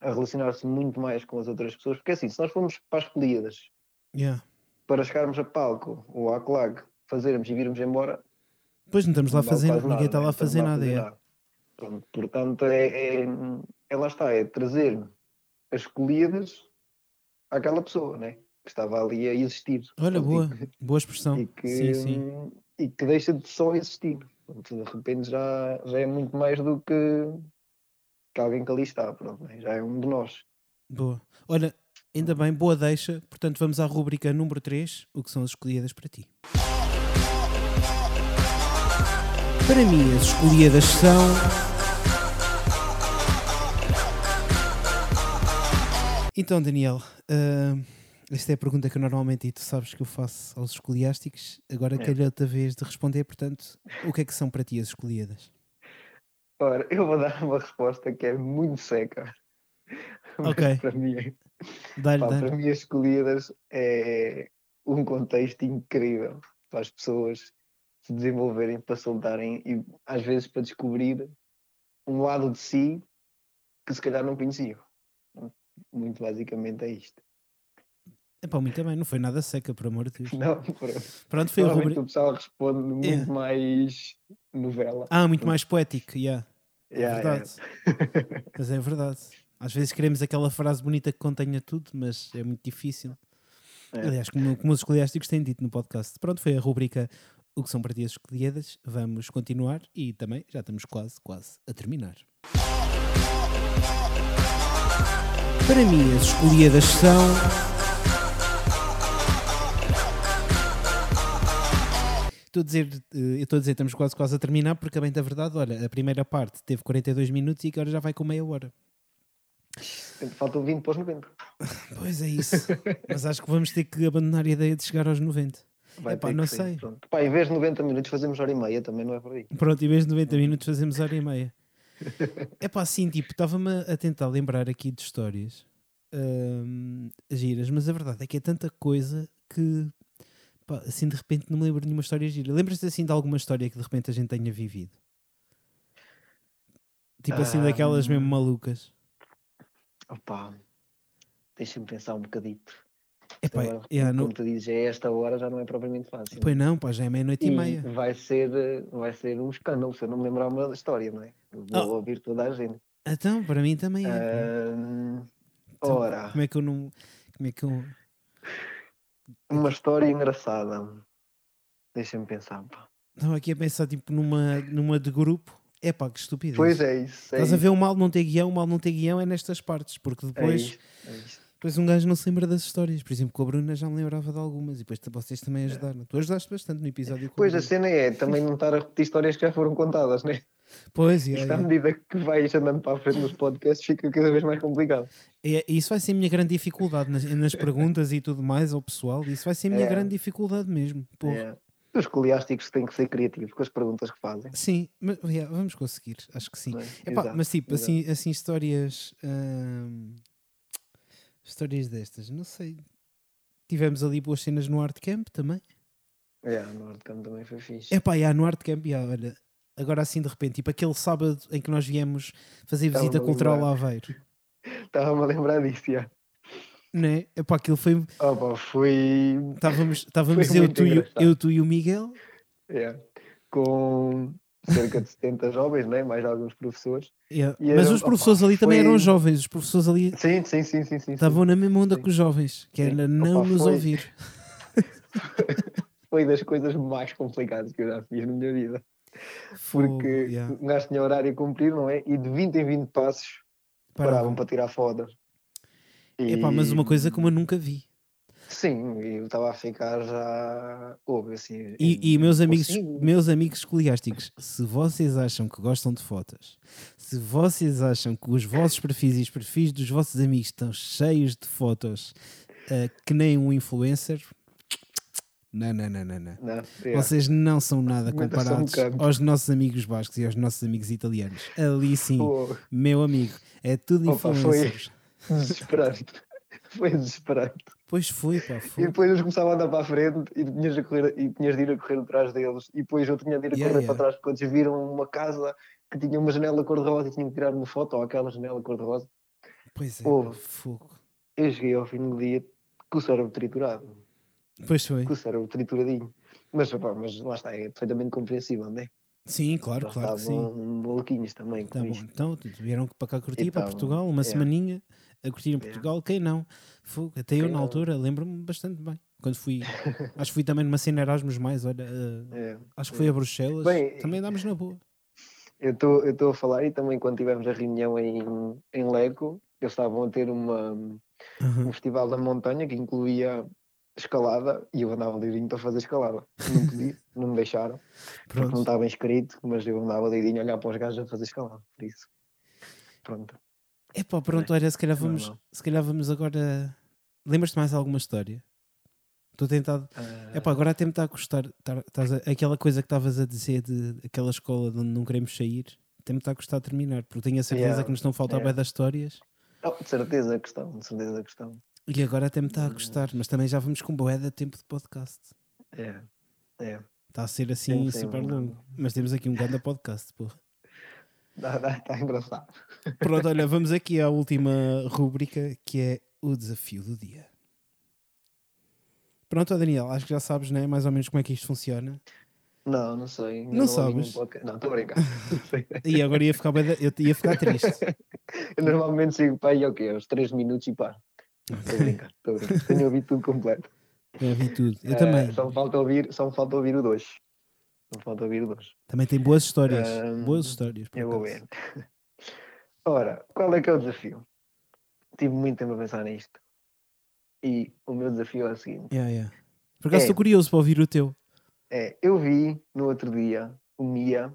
a relacionar-se muito mais com as outras pessoas. Porque assim, se nós formos para as colhidas Yeah. para chegarmos a palco ou à clag, fazermos e virmos embora, Depois não estamos lá ninguém está lá a fazer nada. é. Pronto, portanto, é, é, é lá está, é trazer as colhidas àquela pessoa, né? Que estava ali a existir. Olha, boa, E, boa expressão. e que, Sim, sim. e que deixa de só existir. De repente já, já é muito mais do que, que alguém que ali está, pronto, né? já é um de nós. Boa. Olha, ainda bem, boa deixa. Portanto, vamos à rubrica número 3, o que são as escolhidas para ti. Para mim, as escolhidas são. Então, Daniel, ah, esta é a pergunta que eu normalmente e tu sabes que eu faço aos escoliásticos. Agora É. calhou outra vez de responder, portanto, o que é que são para ti as escolhidas? Ora, eu vou dar uma resposta que é muito seca. Ok. para mim, Dá-lhe, pá, dá-lhe. para mim as escolhidas é um contexto incrível para as pessoas se desenvolverem, para soltarem e às vezes para descobrir um lado de si que se calhar não conheciam. Muito basicamente é isto. Epá, muito bem, não foi nada seca, por amor de Deus. Não, pronto. Pronto, foi a rubrica. o pessoal responde muito É. mais novela. Ah, muito mais poético, yeah. É Yeah, yeah. verdade. Mas é verdade. Às vezes queremos aquela frase bonita que contenha tudo, mas é muito difícil. É. Aliás, como, como os escolhiásticos têm dito no podcast. Pronto, foi a rubrica O que são para ti as escolhidas. Vamos continuar e também já estamos quase, quase a terminar. Para mim, as escolhidas são. Estou a dizer, eh, eu estou a dizer, estamos quase quase a terminar, porque a bem da verdade, olha, a primeira parte teve 42 minutos e agora já vai com meia hora. Faltam 20 para os 90. Pois é isso. Mas acho que vamos ter que abandonar a ideia de chegar aos 90. Vai Epá, não sei. Pronto. Pá, em vez de 90 minutos fazemos hora e meia, também não é por aí. Pronto, em vez de 90 minutos fazemos hora e meia. É pá, assim, tipo, estava-me a tentar lembrar aqui de histórias hum, giras, mas a verdade é que é tanta coisa que, pá, assim, de repente não me lembro de nenhuma história gira. Lembras-te assim de alguma história que de repente a gente tenha vivido? Tipo assim, Ah, daquelas mesmo malucas. Opa, deixa-me pensar um bocadito. Epá, Agora, yeah, como não- tu dizes, é esta hora já não é propriamente fácil. Pois não, pá, já é meia-noite e, E meia. vai ser, eh, vai ser um escândalo se eu não me lembrar uma história, não é? Vou Oh. ouvir toda a gente. Então, para mim também é. Ahm, Então, ora, Como é que eu não. Como é que eu. uma história engraçada. Deixa-me pensar. Pá. Estava aqui a pensar tipo numa, numa de grupo. É pá, que estupidez. Pois é isso. É Estás a isso, ver o mal não ter guião, o mal não ter guião é nestas partes, porque é depois isto, é isto. Depois um gajo não se lembra das histórias. Por exemplo, com a Bruna já me lembrava de algumas e depois vocês também ajudaram. Tu ajudaste bastante no episódio. a Pois a Bruna. cena é também não estar a repetir histórias que já foram contadas, né? Pois, é, Isto à é. medida que vais andando para a frente nos podcasts fica cada vez mais complicado. É, isso vai ser a minha grande dificuldade nas, nas perguntas e tudo mais ao pessoal. Isso vai ser a minha É. grande dificuldade mesmo. Porra. É. Os escoliásticos têm que ser criativos com as perguntas que fazem. Sim, mas, yeah, vamos conseguir, acho que sim. é? Epá, mas tipo, exato. assim, assim histórias. hum, histórias destas, não sei. Tivemos ali boas cenas no Art Camp também. É, no Nordcam também foi fixe. Epá, yeah, no Art Camp, yeah, olha. Agora assim de repente, tipo aquele sábado em que nós viemos fazer visita cultural a Aveiro. Estava-me a lembrar disso, já. Né? Epá, aquilo foi. Opa, foi Estávamos, estávamos Foi eu, tu e, eu, tu e o Miguel. é, com cerca de 70 jovens, né? mais alguns professores. Yeah. Mas os professores opa, ali também foi- eram jovens. Os professores ali Sim, sim, sim, sim. sim, estavam na mesma onda Sim. que os jovens, que era não Opa, nos foi- ouvir. Foi das coisas mais complicadas que eu já fiz na minha vida. Porque yeah. um gajo tinha horário a cumprir, não é? E de 20 em 20 passos paravam para tirar fotos. E- Epá, mas uma coisa como eu nunca vi. Sim, eu estava a ficar já. Houve assim. E, e meus amigos, consigo. meus amigos escoliásticos, se vocês acham que gostam de fotos, se vocês acham que os vossos perfis e os perfis dos vossos amigos estão cheios de fotos eh, que nem um influencer, não, não, não, não, não. Não, é. Vocês não são nada um comparados canto. aos nossos amigos bascos e aos nossos amigos italianos. Ali sim, Pô, meu amigo, é tudo Opa, foi- desesperante. Foi desesperante. Pois foi, pá, E foi. depois eles começavam a andar para a frente e tinhas, a correr, e tinhas de ir a correr atrás deles. E depois eu tinha de ir a Yeah, correr yeah. para trás porque eles viram uma casa que tinha uma janela cor-de-rosa e tinham que tirar uma foto ou aquela janela cor-de-rosa. Pois é, pá, fogo. Eu cheguei ao fim do dia com o cérebro triturado. Pois foi. Com o cérebro trituradinho. Mas, opá, mas lá está, é perfeitamente compreensível, não é? Sim, claro, claro que sim. estavam maluquinhos também Tá bom, isto. então vieram para cá curtir, para Então, Portugal, uma é. semaninha a curtir em É. Portugal, quem não? Até eu Quem na não? altura lembro-me bastante bem. Quando fui, acho que fui também numa cena Erasmus mais, olha, É. acho que foi a Bruxelas, Bem, também andámos na boa. Eu estou eu a falar e também quando tivemos a reunião em, em Leco, eles estavam a ter uma, Aham. um festival da montanha que incluía escalada e eu andava lirinho para fazer escalada. Não podia, não me deixaram, porque não Pronto. estava inscrito, mas eu andava lirinho a olhar para os gajos a fazer escalada, por isso. Pronto. Epá, pronto, olha, se calhar Não, vamos, não. se calhar vamos agora. Lembras-te mais alguma história? Estou tentado. Ah, Epá, agora até me está a gostar. tá- aquela coisa que estavas a dizer de aquela escola de onde não queremos sair, até me está a gostar de terminar, porque tenho a certeza Yeah, que nos estão a faltar yeah. bem das histórias. oh, de certeza que estão, de certeza que estão. E agora até me está a gostar, mas também já vamos com boé de tempo de podcast. É, é. Está a ser assim Sim, sim, super não. longo. Mas temos aqui um grande podcast, porra. Está engraçado. Pronto, olha, vamos aqui à última rúbrica que é o desafio do dia. Pronto, Daniel, acho que já sabes, né? Mais ou menos como é que isto funciona. Não, não sei. Não ouvi nenhum sabes? Não, estou a brincar. Não. E agora ia ficar, eu ia ficar triste. Eu normalmente sigo para aí, ok, aos 3 minutos e paro. Estou a brincar, estou a brincar. Tenho ouvido tudo completo. Já vi tudo. Eu Eh, também. Só me falta ouvir, só me falta ouvir o 2. Me falta ouvir o 2. Também tem boas histórias. Ahm, boas histórias. Eu vou ver. Ora, qual é que é o desafio? Tive muito tempo a pensar nisto. E o meu desafio é o seguinte. Yeah, yeah. Por acaso É. estou curioso para ouvir o teu. É, eu vi no outro dia o Mia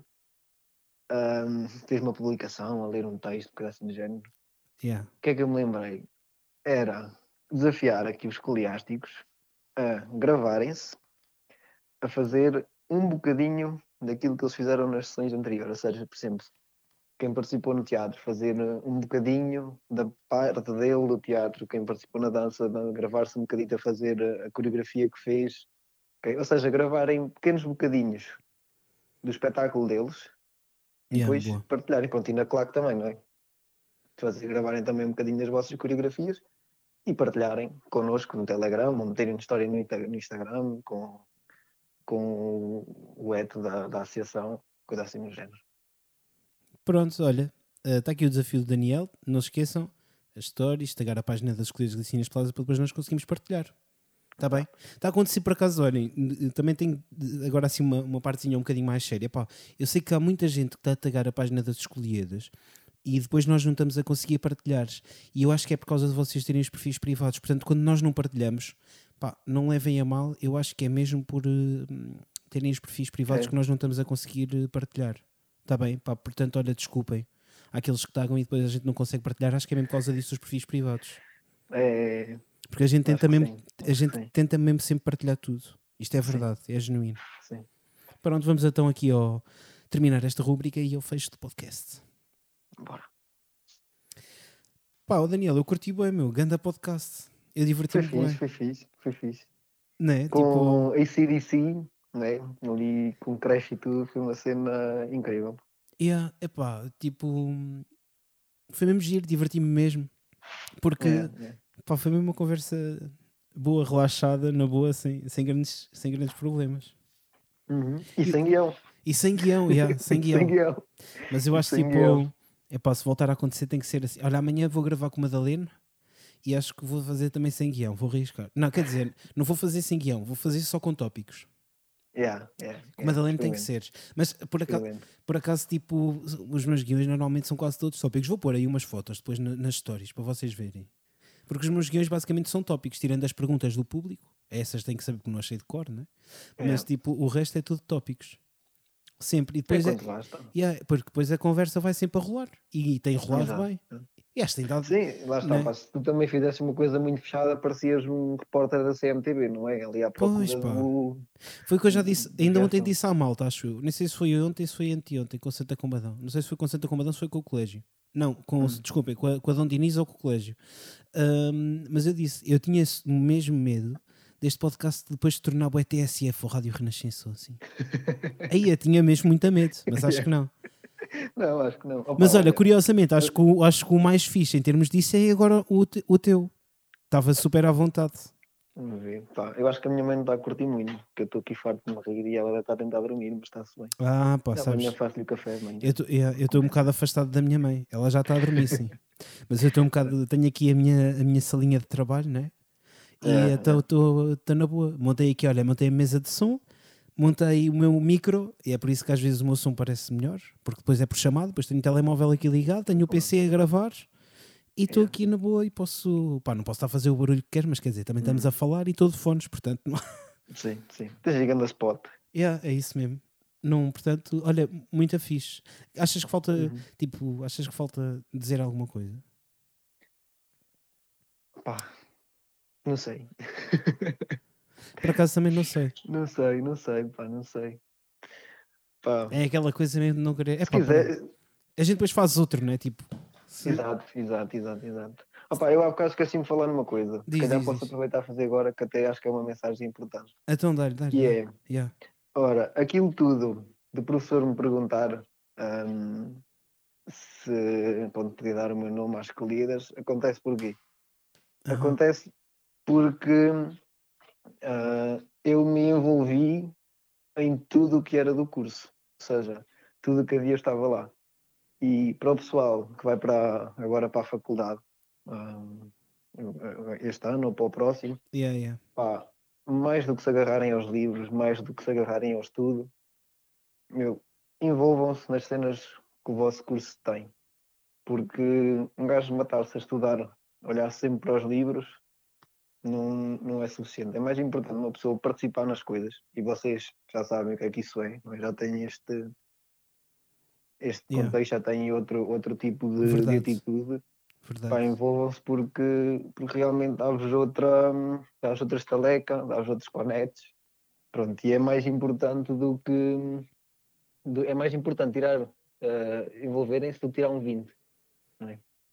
ahm, fez uma publicação a ler um texto, coisa assim do género. Yeah. O que é que eu me lembrei? Era desafiar aqui os escoliásticos a gravarem-se a fazer um bocadinho daquilo que eles fizeram nas sessões anteriores. Ou seja, por exemplo, quem participou no teatro, fazer um bocadinho da parte dele do teatro, quem participou na dança, gravar-se um bocadinho a fazer a, coreografia que fez. Ou seja, gravarem pequenos bocadinhos do espetáculo deles e Yeah, depois boa. partilharem. Pronto, e na claque também, não é? Fazer, gravarem também um bocadinho das vossas coreografias e partilharem connosco no Telegram, ou meterem história no Instagram com, com o- eto da, da associação, coisa assim no género. Pronto, olha, está aqui o desafio do Daniel. Não se esqueçam, as stories, tagar a página das Escolhas Glicinas Plaza para depois nós conseguimos partilhar. Está bem? Está a acontecer por acaso, olhem, também tenho eh, agora assim uma, uma partezinha um bocadinho mais séria. Pá, eu sei que há muita gente que está a tagar a página das escolhidas e depois nós não estamos a conseguir partilhar. E eu acho que é por causa de vocês terem os perfis privados. Portanto, quando nós não partilhamos, pá, não levem a mal, eu acho que é mesmo por uh, terem os perfis privados É. que nós não estamos a conseguir uh, partilhar. Está bem? Pá, portanto, olha, desculpem. Há aqueles que tagam e depois a gente não consegue partilhar. Acho que é mesmo por causa disso os perfis privados. É, Porque a gente Acho tenta mesmo, sim, a gente sim. tenta mesmo sempre partilhar tudo. Isto é verdade, é genuíno. sim. Pronto, vamos então aqui ao terminar esta rúbrica e ao fecho do podcast. Bora. Pá, o Daniel, eu curti bem, meu, ganda podcast. Eu diverti-me bem. foi fixe, foi fixe. Né? Tipo, Com ACDC, né? ali com crash e tudo, foi uma cena incrível. yeah, epá, tipo, foi mesmo giro, diverti-me mesmo. Porque, É, é. pá, foi mesmo uma conversa boa, relaxada, na boa, sem, sem, grandes, sem grandes problemas. Uhum. E sem guião. E sem guião, yeah, sem guião. Sem guião. Mas eu acho Sem tipo, guião. é pá, se voltar a acontecer tem que ser assim. Olha, amanhã vou gravar com o Madaleno e acho que vou fazer também sem guião, vou arriscar. Não, quer dizer, não vou fazer sem guião, vou fazer só com tópicos. Yeah, yeah, yeah, Madaleno tem que ser. Mas por acaso, por acaso, tipo, os meus guiões normalmente são quase todos tópicos. Vou pôr aí umas fotos depois na- nas stories para vocês verem. Porque os meus guiões basicamente são tópicos, tirando as perguntas do público. Essas têm que saber porque não achei de cor, né? Mas É. tipo, o resto é tudo tópicos. Sempre. E É depois, é, basta. Yeah, porque depois a conversa vai sempre a rolar. E, tem rolado bem. E esta dado. Sim, lá está. Né? se tu também fizesses uma coisa muito fechada, parecias um repórter da CMTV, não é? Ali à Pois, pá. do. Foi o que eu já disse. Ainda ontem disse à malta, acho eu. Nem sei se foi ontem, se foi anteontem, com Santa Combadão. Não sei se foi com Santa Combadão, se foi com o colégio. Não, com, Hum. desculpem, com a, com a Dom Diniz ou com o colégio. Ahm, mas eu disse, eu tinha o mesmo medo deste podcast depois de tornar o ETSF ou Rádio Renascença. Assim. Aí eu tinha mesmo muito medo, mas acho que não. Não, acho que não. Opa, Mas olha, curiosamente, acho que, o, acho que o mais fixe em termos disso é agora o, te- o teu. Estava super à vontade. Vamos ver. Pá, eu acho que a minha mãe não está a curtir muito, porque eu estou aqui farto de me rir e ela deve estar a tentar dormir, mas está-se bem. Ah, pá, Amanhã sabes. faço-lhe o café, mãe. Eu estou um bocado afastado da minha mãe. Ela já está a dormir, sim. Mas eu estou um bocado. Tenho aqui a minha, a minha salinha de trabalho, né? E É, estou na boa. Montei aqui, olha, montei a mesa de som, montei o meu micro, e é por isso que às vezes o meu som parece melhor, porque depois é por chamado, depois tenho o telemóvel aqui ligado, tenho o PC a gravar. E estou É. aqui na boa e posso. Pá, não posso estar a fazer o barulho que quero, mas quer dizer, também Hum. estamos a falar e estou de fones, portanto. Não... Sim, sim. Tens gigante a spot. Yeah, é isso mesmo. Não, portanto, olha, muito fixe. Achas que falta, Uhum. tipo, achas que falta dizer alguma coisa? Pá, não sei. Por acaso também não sei. Não sei, não sei, pá, não sei. Pá, É aquela coisa mesmo de não querer. É se pá, quiser. A gente depois faz outro, não é? Tipo, Exato, exato, exato, exato. Opa, eu há bocado esqueci-me de falar numa coisa. Diz, Se calhar diz, posso diz. aproveitar a fazer agora, que até acho que é uma mensagem importante. então dá-lhe, dá-lhe. Que é, Yeah. ora, aquilo tudo de professor me perguntar hum, se pode podia dar o meu nome às escolhidas, acontece porquê? Aham. Acontece porque ah, eu me envolvi em tudo o que era do curso, ou seja, tudo o que havia estava lá. E para o pessoal que vai para, agora para a faculdade, ah, este ano ou para o próximo, Yeah, yeah. pá, mais do que se agarrarem aos livros, mais do que se agarrarem ao estudo, meu, envolvam-se nas cenas que o vosso curso tem. Porque um gajo matar-se a estudar, olhar sempre para os livros, não, não é suficiente. É mais importante uma pessoa participar nas coisas. E vocês já sabem o que é que isso é, não é? já têm este, este Yeah. contexto, já têm outro, outro tipo de, de Verdade. atitude pá, envolvam-se porque, porque realmente dá-vos outra, dá-vos outra estaleca, dá-vos outros conetes. Pronto, e é mais importante do que. do- é mais importante tirar, eh, envolverem-se do que tirar um 20.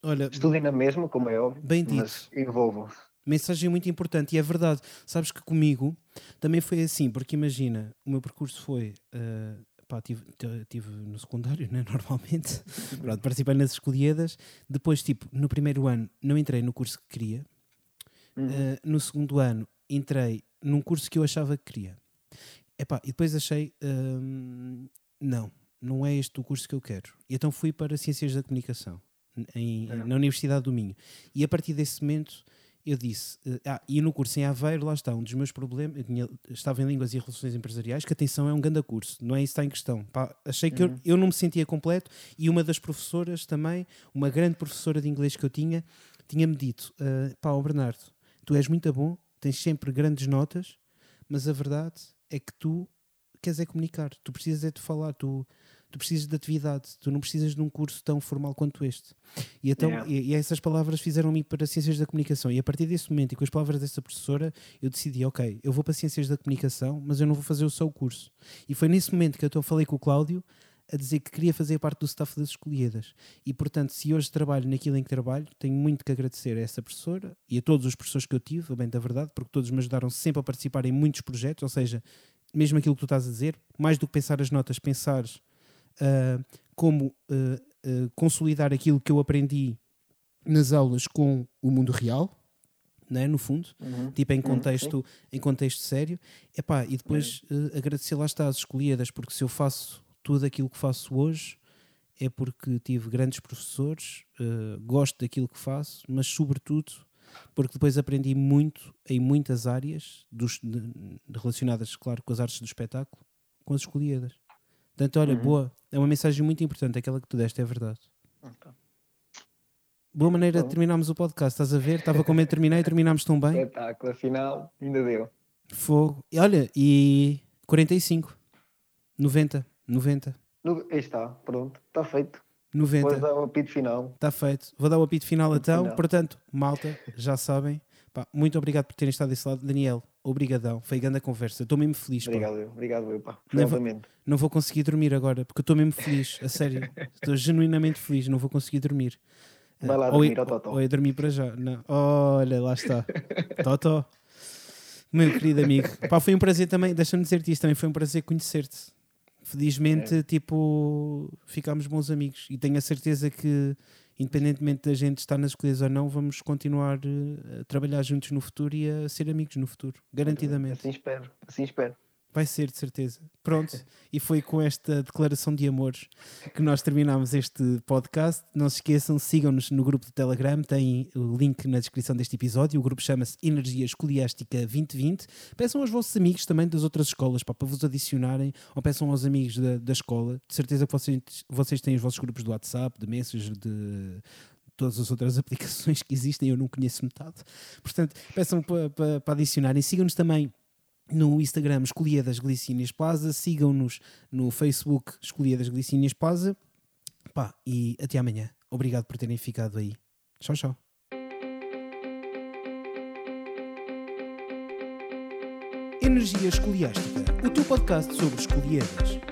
Olha, Estudem na mesma, como é óbvio, Bem mas envolvam-se. Mensagem muito importante e é verdade. Sabes que comigo também foi assim, porque imagina, o meu percurso foi. eh, pá, tive, tive no secundário, né, normalmente. Pronto, participei nas escolhidas. Depois, tipo, no primeiro ano não entrei no curso que queria. Uhum. Uh, no segundo ano entrei num curso que eu achava que queria. Epá, e depois achei, hum, não, não é este o curso que eu quero. E então fui para Ciências da Comunicação, em- É. na Universidade do Minho. E a partir desse momento eu disse, eh, ah, e no curso em Aveiro, lá está, um dos meus problemas, eu tinha, estava em Línguas e Relações Empresariais, que atenção, é um grande curso, não é isso que está em questão. Pá, achei que Uhum. eu, eu não me sentia completo e uma das professoras também, uma grande professora de inglês que eu tinha, tinha-me dito, ah, pá, ó Bernardo, tu és muito bom, tens sempre grandes notas, mas a verdade é que tu queres é comunicar, tu precisas é de falar, tu, tu precisas de atividade, tu não precisas de um curso tão formal quanto este. E, então, Yeah. e, e essas palavras fizeram-me para Ciências da Comunicação. E a partir desse momento e com as palavras dessa professora, eu decidi, ok, eu vou para Ciências da Comunicação, mas eu não vou fazer só o curso. E foi nesse momento que eu então falei com o Cláudio a dizer que queria fazer parte do staff das escolhidas. E portanto, se hoje trabalho naquilo em que trabalho, tenho muito que agradecer a essa professora e a todos os professores que eu tive, bem da verdade, porque todos me ajudaram sempre a participar em muitos projetos, ou seja, mesmo aquilo que tu estás a dizer, mais do que pensar as notas, pensares ah, como ah, consolidar aquilo que eu aprendi nas aulas com o mundo real, né, no fundo, Uhum. tipo em Uhum, contexto, em contexto sério, Epá, e depois eh, agradecer lá está as escolhidas, porque se eu faço tudo aquilo que faço hoje é porque tive grandes professores, gosto daquilo que faço, mas sobretudo porque depois aprendi muito em muitas áreas dos, de- relacionadas, claro, com as artes do espetáculo, com as escolhidas. Portanto, olha, Uhum. boa, é uma mensagem muito importante, aquela que tu deste, é verdade. Ok. Boa maneira de Bom. terminarmos o podcast, estás a ver? Estava com medo de terminar e terminámos tão bem. Espetáculo, afinal, ainda deu. Fogo. E olha, e 45, 90, 90, No- Aí está, pronto, está feito. 90. Depois dá o apito final. Está feito. Vou dar o apito final então. Portanto, malta, já sabem. Pá, muito obrigado por terem estado desse lado. Daniel, obrigadão. Foi grande a conversa. Estou mesmo feliz. pá. Obrigado, eu. obrigado, eu, pá. Não vou-. Não vou conseguir dormir agora, porque estou mesmo feliz. A sério. Estou genuinamente feliz. Não vou conseguir dormir. Vai lá ou dormir é- ao Totó. Ou é dormir para já. Não. Olha, lá está. Totó. Meu querido amigo. Pá, foi um prazer também. Deixa-me dizer-te isto também. Foi um prazer conhecer-te. Felizmente, É. tipo, ficámos bons amigos. E tenho a certeza que, independentemente da gente estar nas escolhas ou não, vamos continuar eh, a trabalhar juntos no futuro e a ser amigos no futuro. Garantidamente. Assim espero, assim espero. Vai ser, de certeza. Pronto, e foi com esta declaração de amores que nós terminamos este podcast. Não se esqueçam, sigam-nos no grupo do Telegram, tem o link na descrição deste episódio. O grupo chama-se Energia Escoliástica 2020. Peçam aos vossos amigos também das outras escolas pá, para vos adicionarem, ou peçam aos amigos da, da escola. De certeza que vocês, vocês têm os vossos grupos do WhatsApp, de Messenger, de todas as outras aplicações que existem, eu não conheço metade. Portanto, peçam para, para, para adicionarem. Sigam-nos também no Instagram Escolhidas Glicínias Plaza, sigam-nos no Facebook Escolhidas Glicínias Plaza. Pá, e até amanhã. Obrigado por terem ficado aí. Tchau, tchau. Energia Escoliástica, o teu podcast sobre escolhidas.